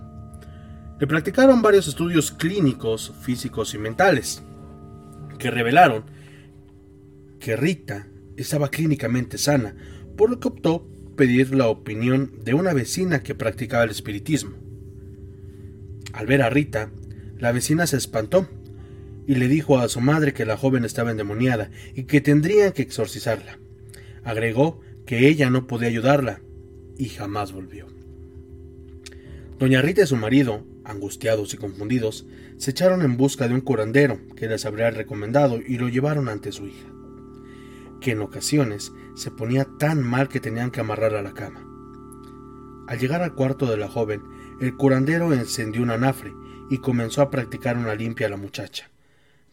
Le practicaron varios estudios clínicos, físicos y mentales, que revelaron que Rita estaba clínicamente sana, por lo que optó pedir la opinión de una vecina que practicaba el espiritismo. Al ver a Rita, la vecina se espantó y le dijo a su madre que la joven estaba endemoniada y que tendrían que exorcizarla. Agregó que ella no podía ayudarla y jamás volvió. Doña Rita y su marido, angustiados y confundidos, se echaron en busca de un curandero que les habría recomendado y lo llevaron ante su hija, que en ocasiones se ponía tan mal que tenían que amarrarla a la cama. Al llegar al cuarto de la joven, el curandero encendió un anafre y comenzó a practicar una limpia a la muchacha,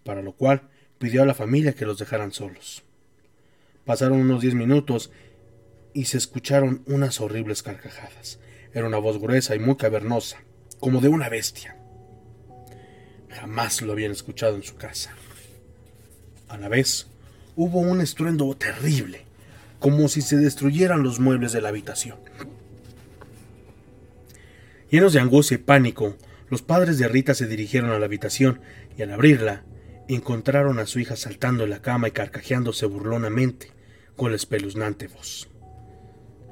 para lo cual pidió a la familia que los dejaran solos. Pasaron unos diez minutos y se escucharon unas horribles carcajadas. Era una voz gruesa y muy cavernosa, como de una bestia. Jamás lo habían escuchado en su casa. A la vez, hubo un estruendo terrible, como si se destruyeran los muebles de la habitación. Llenos de angustia y pánico, los padres de Rita se dirigieron a la habitación y al abrirla, encontraron a su hija saltando en la cama y carcajeándose burlonamente con la espeluznante voz.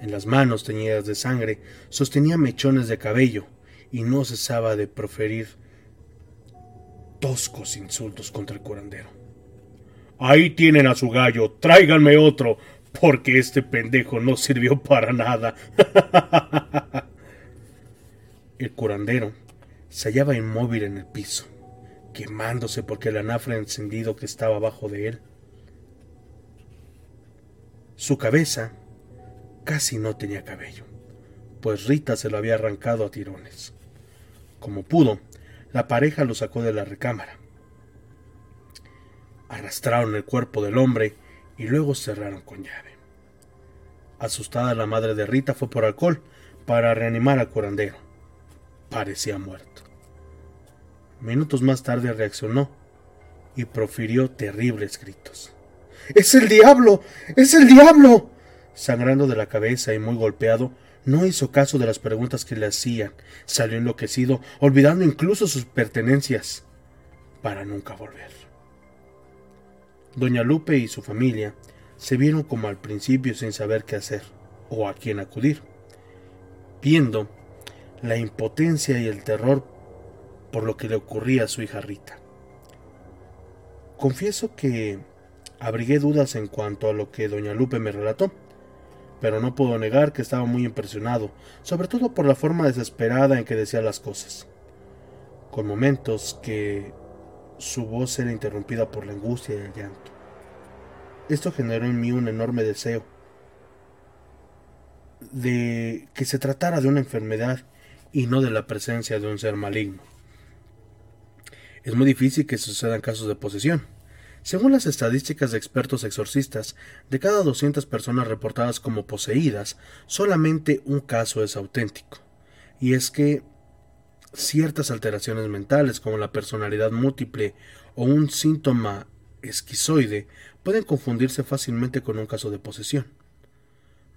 En las manos teñidas de sangre sostenía mechones de cabello y no cesaba de proferir toscos insultos contra el curandero. Ahí tienen a su gallo, tráiganme otro, porque este pendejo no sirvió para nada. [LAUGHS] el curandero se hallaba inmóvil en el piso, quemándose porque el anafre encendido que estaba abajo de él. Su cabeza casi no tenía cabello, pues Rita se lo había arrancado a tirones. Como pudo, la pareja lo sacó de la recámara. Arrastraron el cuerpo del hombre y luego cerraron con llave. Asustada la madre de Rita fue por alcohol para reanimar al curandero. Parecía muerto. Minutos más tarde reaccionó y profirió terribles gritos. ¡Es el diablo! ¡Es el diablo! Sangrando de la cabeza y muy golpeado, no hizo caso de las preguntas que le hacían, salió enloquecido, olvidando incluso sus pertenencias, para nunca volver. Doña Lupe y su familia se vieron como al principio sin saber qué hacer o a quién acudir, viendo la impotencia y el terror por lo que le ocurría a su hija Rita. Confieso que abrigué dudas en cuanto a lo que doña Lupe me relató pero no puedo negar que estaba muy impresionado, sobre todo por la forma desesperada en que decía las cosas, con momentos que su voz era interrumpida por la angustia y el llanto. Esto generó en mí un enorme deseo de que se tratara de una enfermedad y no de la presencia de un ser maligno. Es muy difícil que sucedan casos de posesión, según las estadísticas de expertos exorcistas, de cada 200 personas reportadas como poseídas, solamente un caso es auténtico. Y es que ciertas alteraciones mentales como la personalidad múltiple o un síntoma esquizoide pueden confundirse fácilmente con un caso de posesión.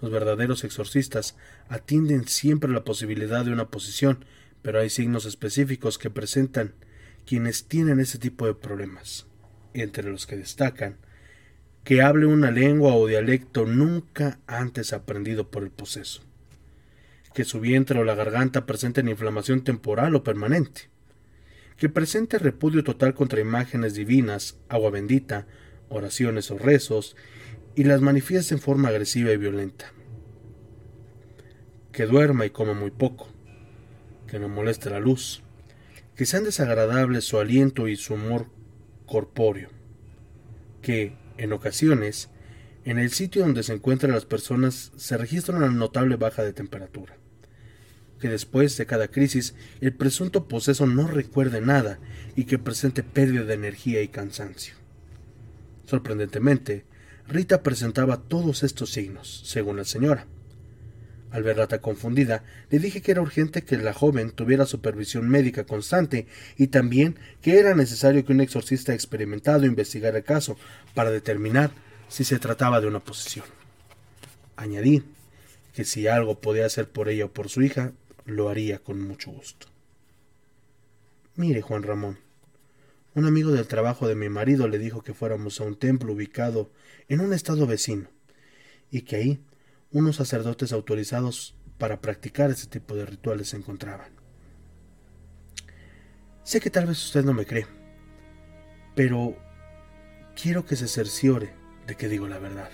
Los verdaderos exorcistas atienden siempre la posibilidad de una posesión, pero hay signos específicos que presentan quienes tienen ese tipo de problemas entre los que destacan, que hable una lengua o dialecto nunca antes aprendido por el poseso, que su vientre o la garganta presenten inflamación temporal o permanente, que presente repudio total contra imágenes divinas, agua bendita, oraciones o rezos, y las manifieste en forma agresiva y violenta, que duerma y coma muy poco, que no moleste la luz, que sean desagradables su aliento y su humor corpóreo, que, en ocasiones, en el sitio donde se encuentran las personas se registra una notable baja de temperatura, que después de cada crisis el presunto poseso no recuerde nada y que presente pérdida de energía y cansancio. Sorprendentemente, Rita presentaba todos estos signos, según la señora. Al verla confundida, le dije que era urgente que la joven tuviera supervisión médica constante y también que era necesario que un exorcista experimentado investigara el caso para determinar si se trataba de una posesión. Añadí que si algo podía hacer por ella o por su hija, lo haría con mucho gusto. Mire, Juan Ramón, un amigo del trabajo de mi marido le dijo que fuéramos a un templo ubicado en un estado vecino, y que ahí unos sacerdotes autorizados para practicar ese tipo de rituales se encontraban. Sé que tal vez usted no me cree, pero quiero que se cerciore de que digo la verdad.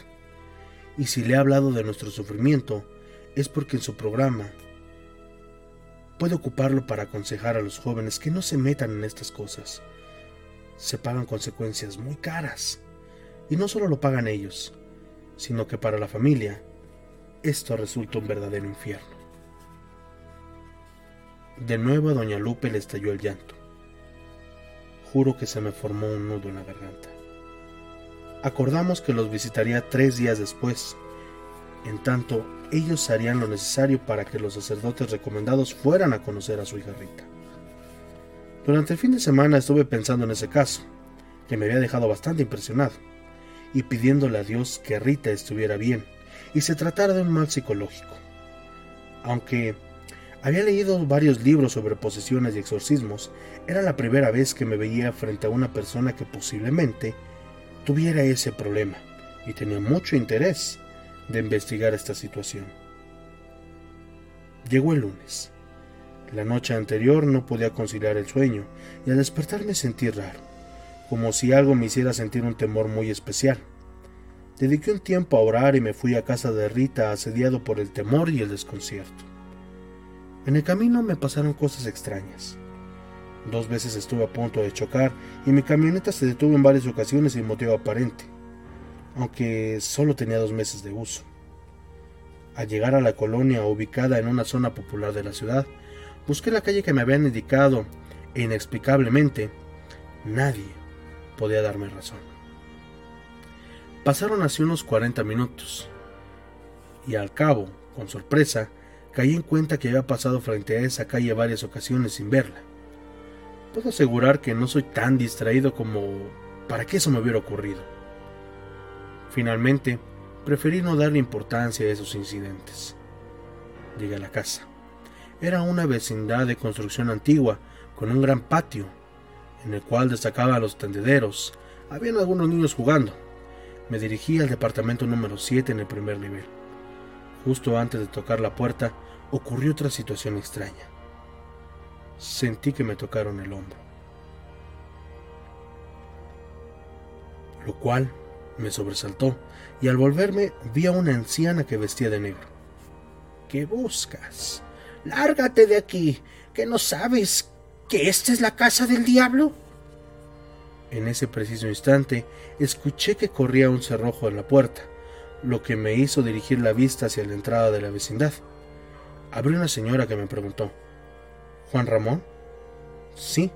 Y si le he hablado de nuestro sufrimiento, es porque en su programa puede ocuparlo para aconsejar a los jóvenes que no se metan en estas cosas. Se pagan consecuencias muy caras. Y no solo lo pagan ellos, sino que para la familia esto resulta un verdadero infierno. De nuevo a doña Lupe le estalló el llanto. Juro que se me formó un nudo en la garganta. Acordamos que los visitaría tres días después. En tanto, ellos harían lo necesario para que los sacerdotes recomendados fueran a conocer a su hija Rita. Durante el fin de semana estuve pensando en ese caso, que me había dejado bastante impresionado, y pidiéndole a Dios que Rita estuviera bien y se tratara de un mal psicológico. Aunque había leído varios libros sobre posesiones y exorcismos, era la primera vez que me veía frente a una persona que posiblemente tuviera ese problema y tenía mucho interés de investigar esta situación. Llegó el lunes. La noche anterior no podía conciliar el sueño y al despertar me sentí raro, como si algo me hiciera sentir un temor muy especial. Dediqué un tiempo a orar y me fui a casa de Rita asediado por el temor y el desconcierto. En el camino me pasaron cosas extrañas. Dos veces estuve a punto de chocar y mi camioneta se detuvo en varias ocasiones sin motivo aparente, aunque solo tenía dos meses de uso. Al llegar a la colonia ubicada en una zona popular de la ciudad, busqué la calle que me habían indicado e inexplicablemente nadie podía darme razón. Pasaron así unos 40 minutos, y al cabo, con sorpresa, caí en cuenta que había pasado frente a esa calle varias ocasiones sin verla. Puedo asegurar que no soy tan distraído como para que eso me hubiera ocurrido. Finalmente, preferí no darle importancia a esos incidentes. Llegué a la casa. Era una vecindad de construcción antigua, con un gran patio, en el cual destacaban los tendederos. Habían algunos niños jugando. Me dirigí al departamento número 7 en el primer nivel. Justo antes de tocar la puerta, ocurrió otra situación extraña. Sentí que me tocaron el hombro. Lo cual me sobresaltó, y al volverme vi a una anciana que vestía de negro. ¿Qué buscas? Lárgate de aquí, que no sabes que esta es la casa del diablo. En ese preciso instante escuché que corría un cerrojo en la puerta, lo que me hizo dirigir la vista hacia la entrada de la vecindad. Abrió una señora que me preguntó, ¿Juan Ramón? Sí.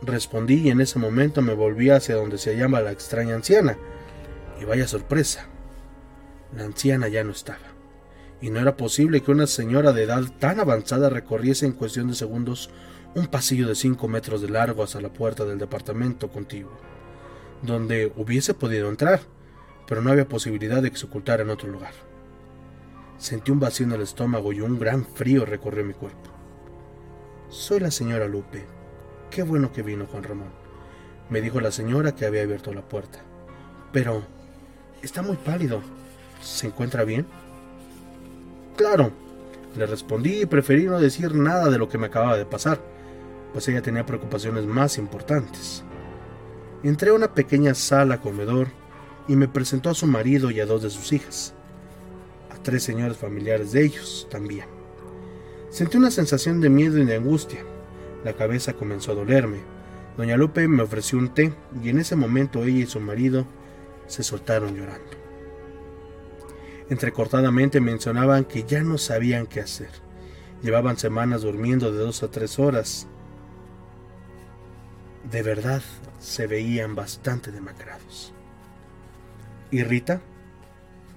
Respondí y en ese momento me volví hacia donde se hallaba la extraña anciana. Y vaya sorpresa, la anciana ya no estaba. Y no era posible que una señora de edad tan avanzada recorriese en cuestión de segundos un pasillo de cinco metros de largo hasta la puerta del departamento contiguo, donde hubiese podido entrar, pero no había posibilidad de que se ocultara en otro lugar. Sentí un vacío en el estómago y un gran frío recorrió mi cuerpo. Soy la señora Lupe. Qué bueno que vino Juan Ramón, me dijo la señora que había abierto la puerta. Pero está muy pálido. ¿Se encuentra bien? Claro, le respondí y preferí no decir nada de lo que me acababa de pasar pues ella tenía preocupaciones más importantes. Entré a una pequeña sala comedor y me presentó a su marido y a dos de sus hijas. A tres señores familiares de ellos también. Sentí una sensación de miedo y de angustia. La cabeza comenzó a dolerme. Doña Lupe me ofreció un té y en ese momento ella y su marido se soltaron llorando. Entrecortadamente mencionaban que ya no sabían qué hacer. Llevaban semanas durmiendo de dos a tres horas. De verdad se veían bastante demacrados. ¿Y Rita?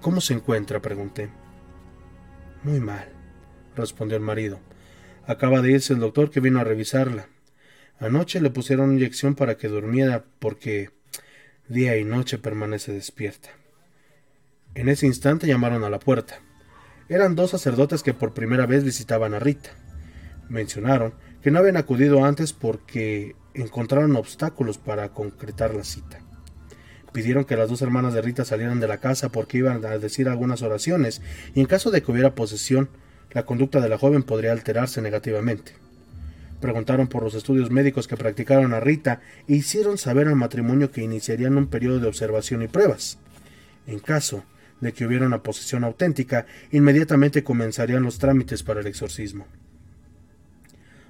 ¿Cómo se encuentra? pregunté. Muy mal, respondió el marido. Acaba de irse el doctor que vino a revisarla. Anoche le pusieron inyección para que durmiera porque día y noche permanece despierta. En ese instante llamaron a la puerta. Eran dos sacerdotes que por primera vez visitaban a Rita. Mencionaron que no habían acudido antes porque encontraron obstáculos para concretar la cita. Pidieron que las dos hermanas de Rita salieran de la casa porque iban a decir algunas oraciones y en caso de que hubiera posesión, la conducta de la joven podría alterarse negativamente. Preguntaron por los estudios médicos que practicaron a Rita e hicieron saber al matrimonio que iniciarían un periodo de observación y pruebas. En caso de que hubiera una posesión auténtica, inmediatamente comenzarían los trámites para el exorcismo.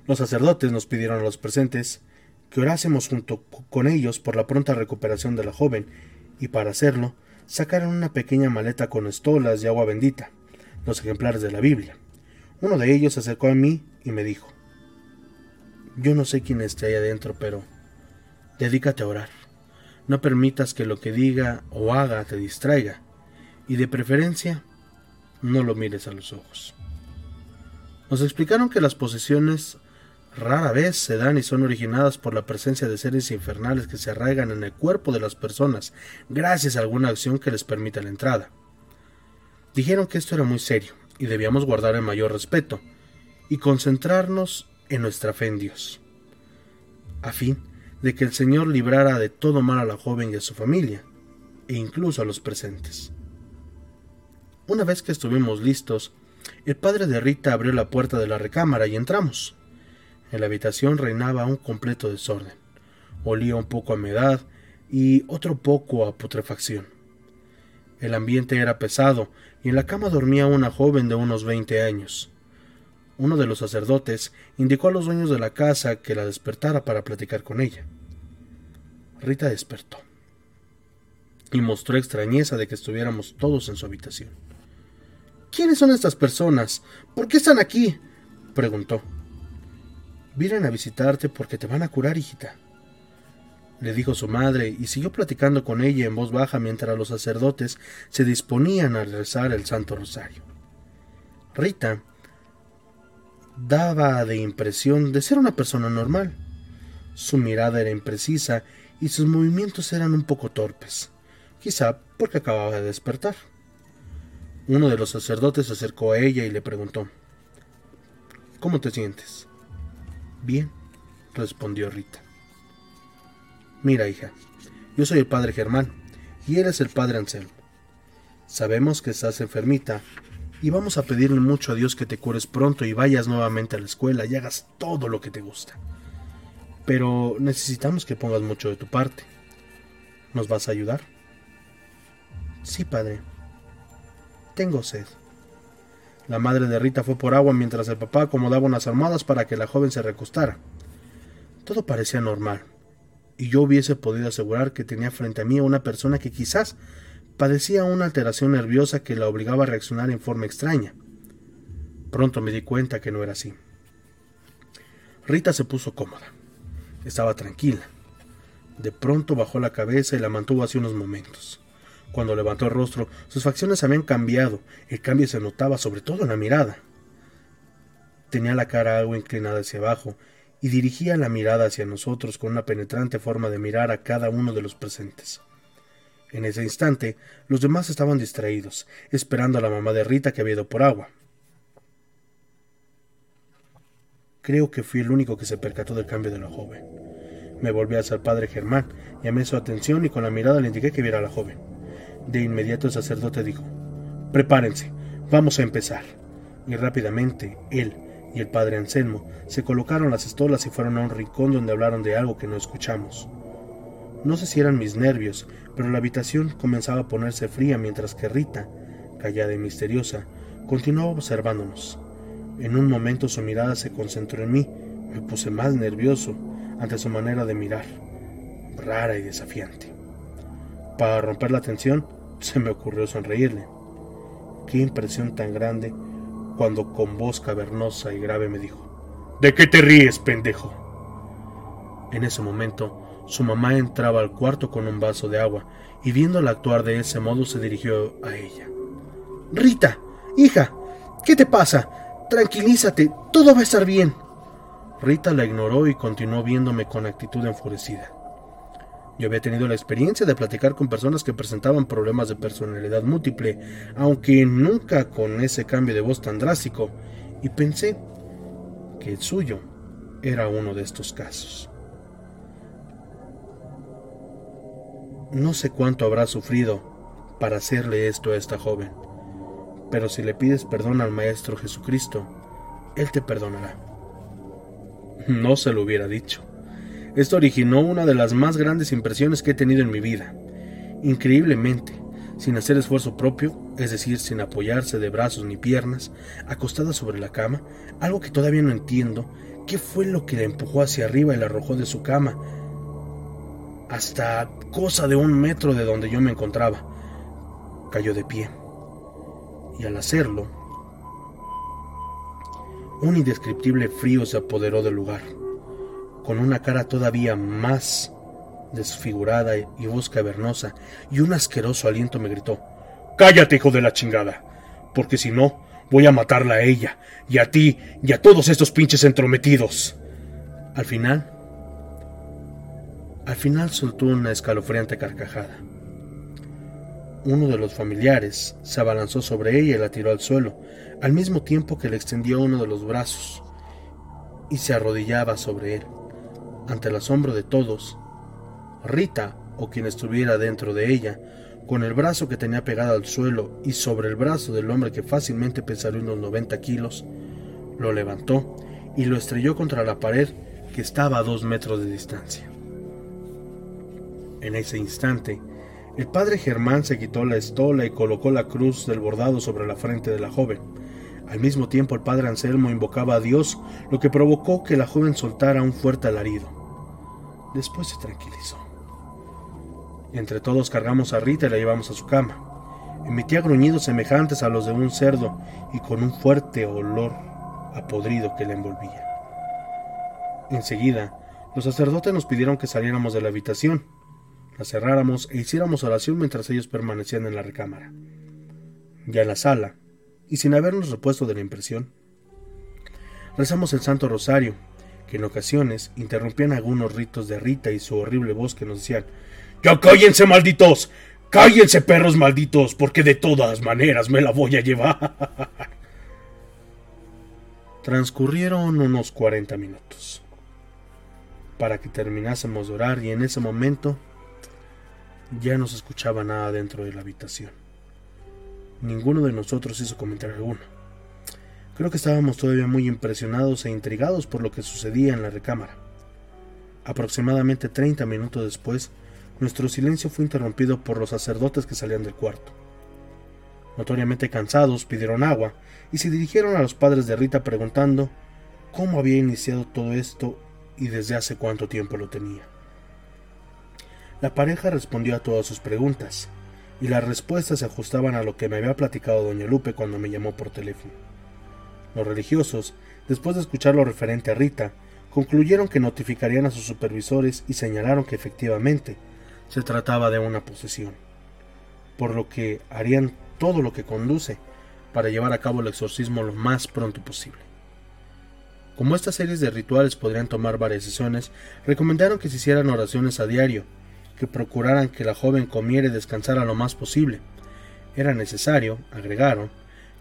Los sacerdotes nos pidieron a los presentes que orásemos junto con ellos por la pronta recuperación de la joven, y para hacerlo sacaron una pequeña maleta con estolas y agua bendita, los ejemplares de la Biblia. Uno de ellos se acercó a mí y me dijo yo no sé quién esté ahí adentro, pero dedícate a orar. No permitas que lo que diga o haga te distraiga, y de preferencia, no lo mires a los ojos. Nos explicaron que las posesiones rara vez se dan y son originadas por la presencia de seres infernales que se arraigan en el cuerpo de las personas gracias a alguna acción que les permita la entrada. Dijeron que esto era muy serio y debíamos guardar el mayor respeto y concentrarnos en nuestra fe en Dios, a fin de que el Señor librara de todo mal a la joven y a su familia, e incluso a los presentes. Una vez que estuvimos listos, el padre de Rita abrió la puerta de la recámara y entramos. En la habitación reinaba un completo desorden. Olía un poco a humedad y otro poco a putrefacción. El ambiente era pesado y en la cama dormía una joven de unos veinte años uno de los sacerdotes indicó a los dueños de la casa que la despertara para platicar con ella. Rita despertó y mostró extrañeza de que estuviéramos todos en su habitación. ¿Quiénes son estas personas? ¿Por qué están aquí? preguntó. Vienen a visitarte porque te van a curar, hijita, le dijo su madre, y siguió platicando con ella en voz baja mientras los sacerdotes se disponían a rezar el Santo Rosario. Rita daba de impresión de ser una persona normal. Su mirada era imprecisa y sus movimientos eran un poco torpes, quizá porque acababa de despertar. Uno de los sacerdotes se acercó a ella y le preguntó ¿Cómo te sientes? Bien, respondió Rita. Mira, hija, yo soy el padre Germán y él es el padre Anselmo. Sabemos que estás enfermita y vamos a pedirle mucho a Dios que te cures pronto y vayas nuevamente a la escuela y hagas todo lo que te gusta. Pero necesitamos que pongas mucho de tu parte. ¿Nos vas a ayudar? Sí, padre. Tengo sed. La madre de Rita fue por agua mientras el papá acomodaba unas almohadas para que la joven se recostara. Todo parecía normal, y yo hubiese podido asegurar que tenía frente a mí a una persona que quizás padecía una alteración nerviosa que la obligaba a reaccionar en forma extraña. Pronto me di cuenta que no era así. Rita se puso cómoda. Estaba tranquila. De pronto bajó la cabeza y la mantuvo así unos momentos. Cuando levantó el rostro, sus facciones habían cambiado. El cambio se notaba sobre todo en la mirada. Tenía la cara algo inclinada hacia abajo y dirigía la mirada hacia nosotros con una penetrante forma de mirar a cada uno de los presentes. En ese instante, los demás estaban distraídos, esperando a la mamá de Rita que había ido por agua. Creo que fui el único que se percató del cambio de la joven. Me volví hacia el padre Germán, llamé su atención y con la mirada le indiqué que viera a la joven. De inmediato el sacerdote dijo, Prepárense, vamos a empezar. Y rápidamente él y el padre Anselmo se colocaron las estolas y fueron a un rincón donde hablaron de algo que no escuchamos. No sé si eran mis nervios, pero la habitación comenzaba a ponerse fría mientras que Rita callada y misteriosa, continuaba observándonos. En un momento su mirada se concentró en mí. Me puse más nervioso ante su manera de mirar, rara y desafiante. Para romper la tensión, se me ocurrió sonreírle. Qué impresión tan grande cuando con voz cavernosa y grave me dijo, ¿De qué te ríes, pendejo? En ese momento, su mamá entraba al cuarto con un vaso de agua y viéndola actuar de ese modo se dirigió a ella. Rita, hija, ¿qué te pasa? Tranquilízate, todo va a estar bien. Rita la ignoró y continuó viéndome con actitud enfurecida. Yo había tenido la experiencia de platicar con personas que presentaban problemas de personalidad múltiple, aunque nunca con ese cambio de voz tan drástico, y pensé que el suyo era uno de estos casos. No sé cuánto habrá sufrido para hacerle esto a esta joven, pero si le pides perdón al Maestro Jesucristo, Él te perdonará. No se lo hubiera dicho. Esto originó una de las más grandes impresiones que he tenido en mi vida. Increíblemente, sin hacer esfuerzo propio, es decir, sin apoyarse de brazos ni piernas, acostada sobre la cama, algo que todavía no entiendo, qué fue lo que la empujó hacia arriba y la arrojó de su cama, hasta cosa de un metro de donde yo me encontraba. Cayó de pie. Y al hacerlo, un indescriptible frío se apoderó del lugar con una cara todavía más desfigurada y voz cavernosa, y un asqueroso aliento me gritó Cállate, hijo de la chingada, porque si no, voy a matarla a ella, y a ti, y a todos estos pinches entrometidos. Al final, al final soltó una escalofriante carcajada. Uno de los familiares se abalanzó sobre ella y la tiró al suelo, al mismo tiempo que le extendió uno de los brazos y se arrodillaba sobre él ante el asombro de todos, Rita, o quien estuviera dentro de ella, con el brazo que tenía pegado al suelo y sobre el brazo del hombre que fácilmente pesaría unos 90 kilos, lo levantó y lo estrelló contra la pared que estaba a dos metros de distancia. En ese instante, el padre Germán se quitó la estola y colocó la cruz del bordado sobre la frente de la joven, al mismo tiempo el padre Anselmo invocaba a Dios, lo que provocó que la joven soltara un fuerte alarido. Después se tranquilizó. Entre todos cargamos a Rita y la llevamos a su cama. Emitía gruñidos semejantes a los de un cerdo y con un fuerte olor a podrido que la envolvía. Enseguida, los sacerdotes nos pidieron que saliéramos de la habitación, la cerráramos e hiciéramos oración mientras ellos permanecían en la recámara. Ya en la sala, y sin habernos repuesto de la impresión. Rezamos el Santo Rosario, que en ocasiones interrumpían algunos ritos de Rita y su horrible voz que nos decían ¡Ya cállense, malditos! ¡Cállense, perros malditos! Porque de todas maneras me la voy a llevar. [LAUGHS] Transcurrieron unos cuarenta minutos para que terminásemos de orar y en ese momento ya no se escuchaba nada dentro de la habitación. Ninguno de nosotros hizo comentario alguno. Creo que estábamos todavía muy impresionados e intrigados por lo que sucedía en la recámara. Aproximadamente 30 minutos después, nuestro silencio fue interrumpido por los sacerdotes que salían del cuarto. Notoriamente cansados, pidieron agua y se dirigieron a los padres de Rita preguntando cómo había iniciado todo esto y desde hace cuánto tiempo lo tenía. La pareja respondió a todas sus preguntas, y las respuestas se ajustaban a lo que me había platicado doña Lupe cuando me llamó por teléfono. Los religiosos, después de escuchar lo referente a Rita, concluyeron que notificarían a sus supervisores y señalaron que efectivamente se trataba de una posesión, por lo que harían todo lo que conduce para llevar a cabo el exorcismo lo más pronto posible. Como estas series de rituales podrían tomar varias sesiones, recomendaron que se hicieran oraciones a diario que procuraran que la joven comiera y descansara lo más posible. Era necesario, agregaron,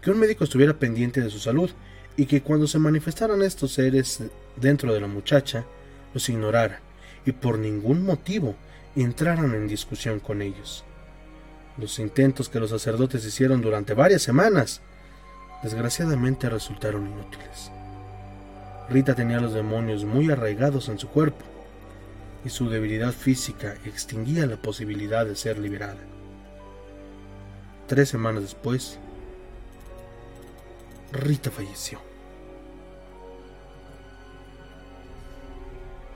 que un médico estuviera pendiente de su salud y que cuando se manifestaran estos seres dentro de la muchacha, los ignorara y por ningún motivo entraran en discusión con ellos. Los intentos que los sacerdotes hicieron durante varias semanas, desgraciadamente resultaron inútiles. Rita tenía los demonios muy arraigados en su cuerpo y su debilidad física extinguía la posibilidad de ser liberada. Tres semanas después, Rita falleció.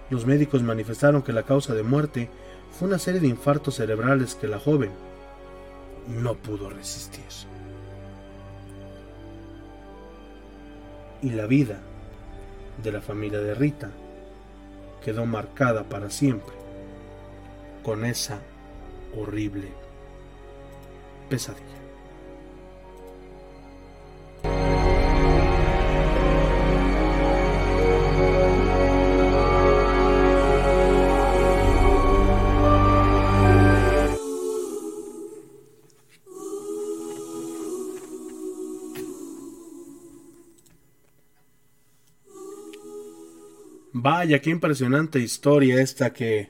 Los médicos manifestaron que la causa de muerte fue una serie de infartos cerebrales que la joven no pudo resistir. Y la vida de la familia de Rita quedó marcada para siempre con esa horrible pesadilla. Vaya, qué impresionante historia esta que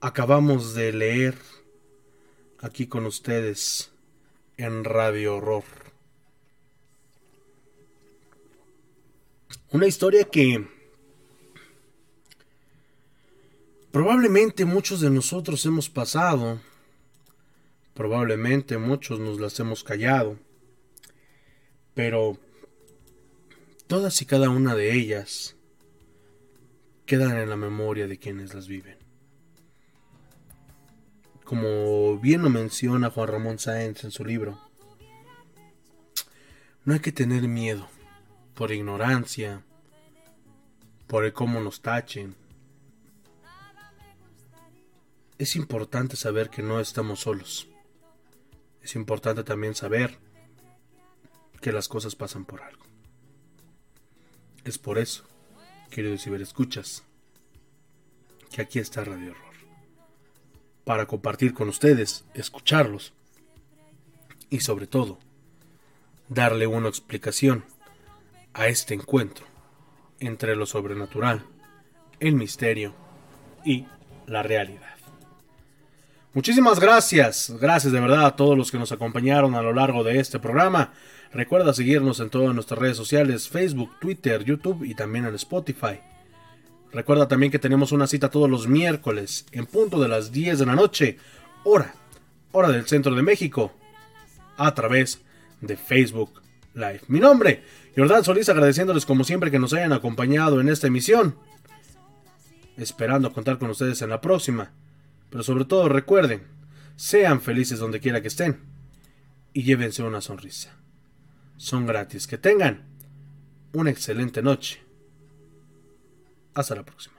acabamos de leer aquí con ustedes en Radio Horror. Una historia que probablemente muchos de nosotros hemos pasado, probablemente muchos nos las hemos callado, pero todas y cada una de ellas quedan en la memoria de quienes las viven. Como bien lo menciona Juan Ramón Sáenz en su libro, no hay que tener miedo por ignorancia, por el cómo nos tachen. Es importante saber que no estamos solos. Es importante también saber que las cosas pasan por algo. Es por eso queridos escuchas que aquí está Radio Horror. Para compartir con ustedes, escucharlos y sobre todo, darle una explicación a este encuentro entre lo sobrenatural, el misterio y la realidad. Muchísimas gracias, gracias de verdad a todos los que nos acompañaron a lo largo de este programa. Recuerda seguirnos en todas nuestras redes sociales, Facebook, Twitter, YouTube y también en Spotify. Recuerda también que tenemos una cita todos los miércoles en punto de las 10 de la noche, hora, hora del centro de México, a través de Facebook Live. Mi nombre, Jordán Solís, agradeciéndoles como siempre que nos hayan acompañado en esta emisión. Esperando contar con ustedes en la próxima. Pero sobre todo recuerden, sean felices donde quiera que estén y llévense una sonrisa. Son gratis. Que tengan una excelente noche. Hasta la próxima.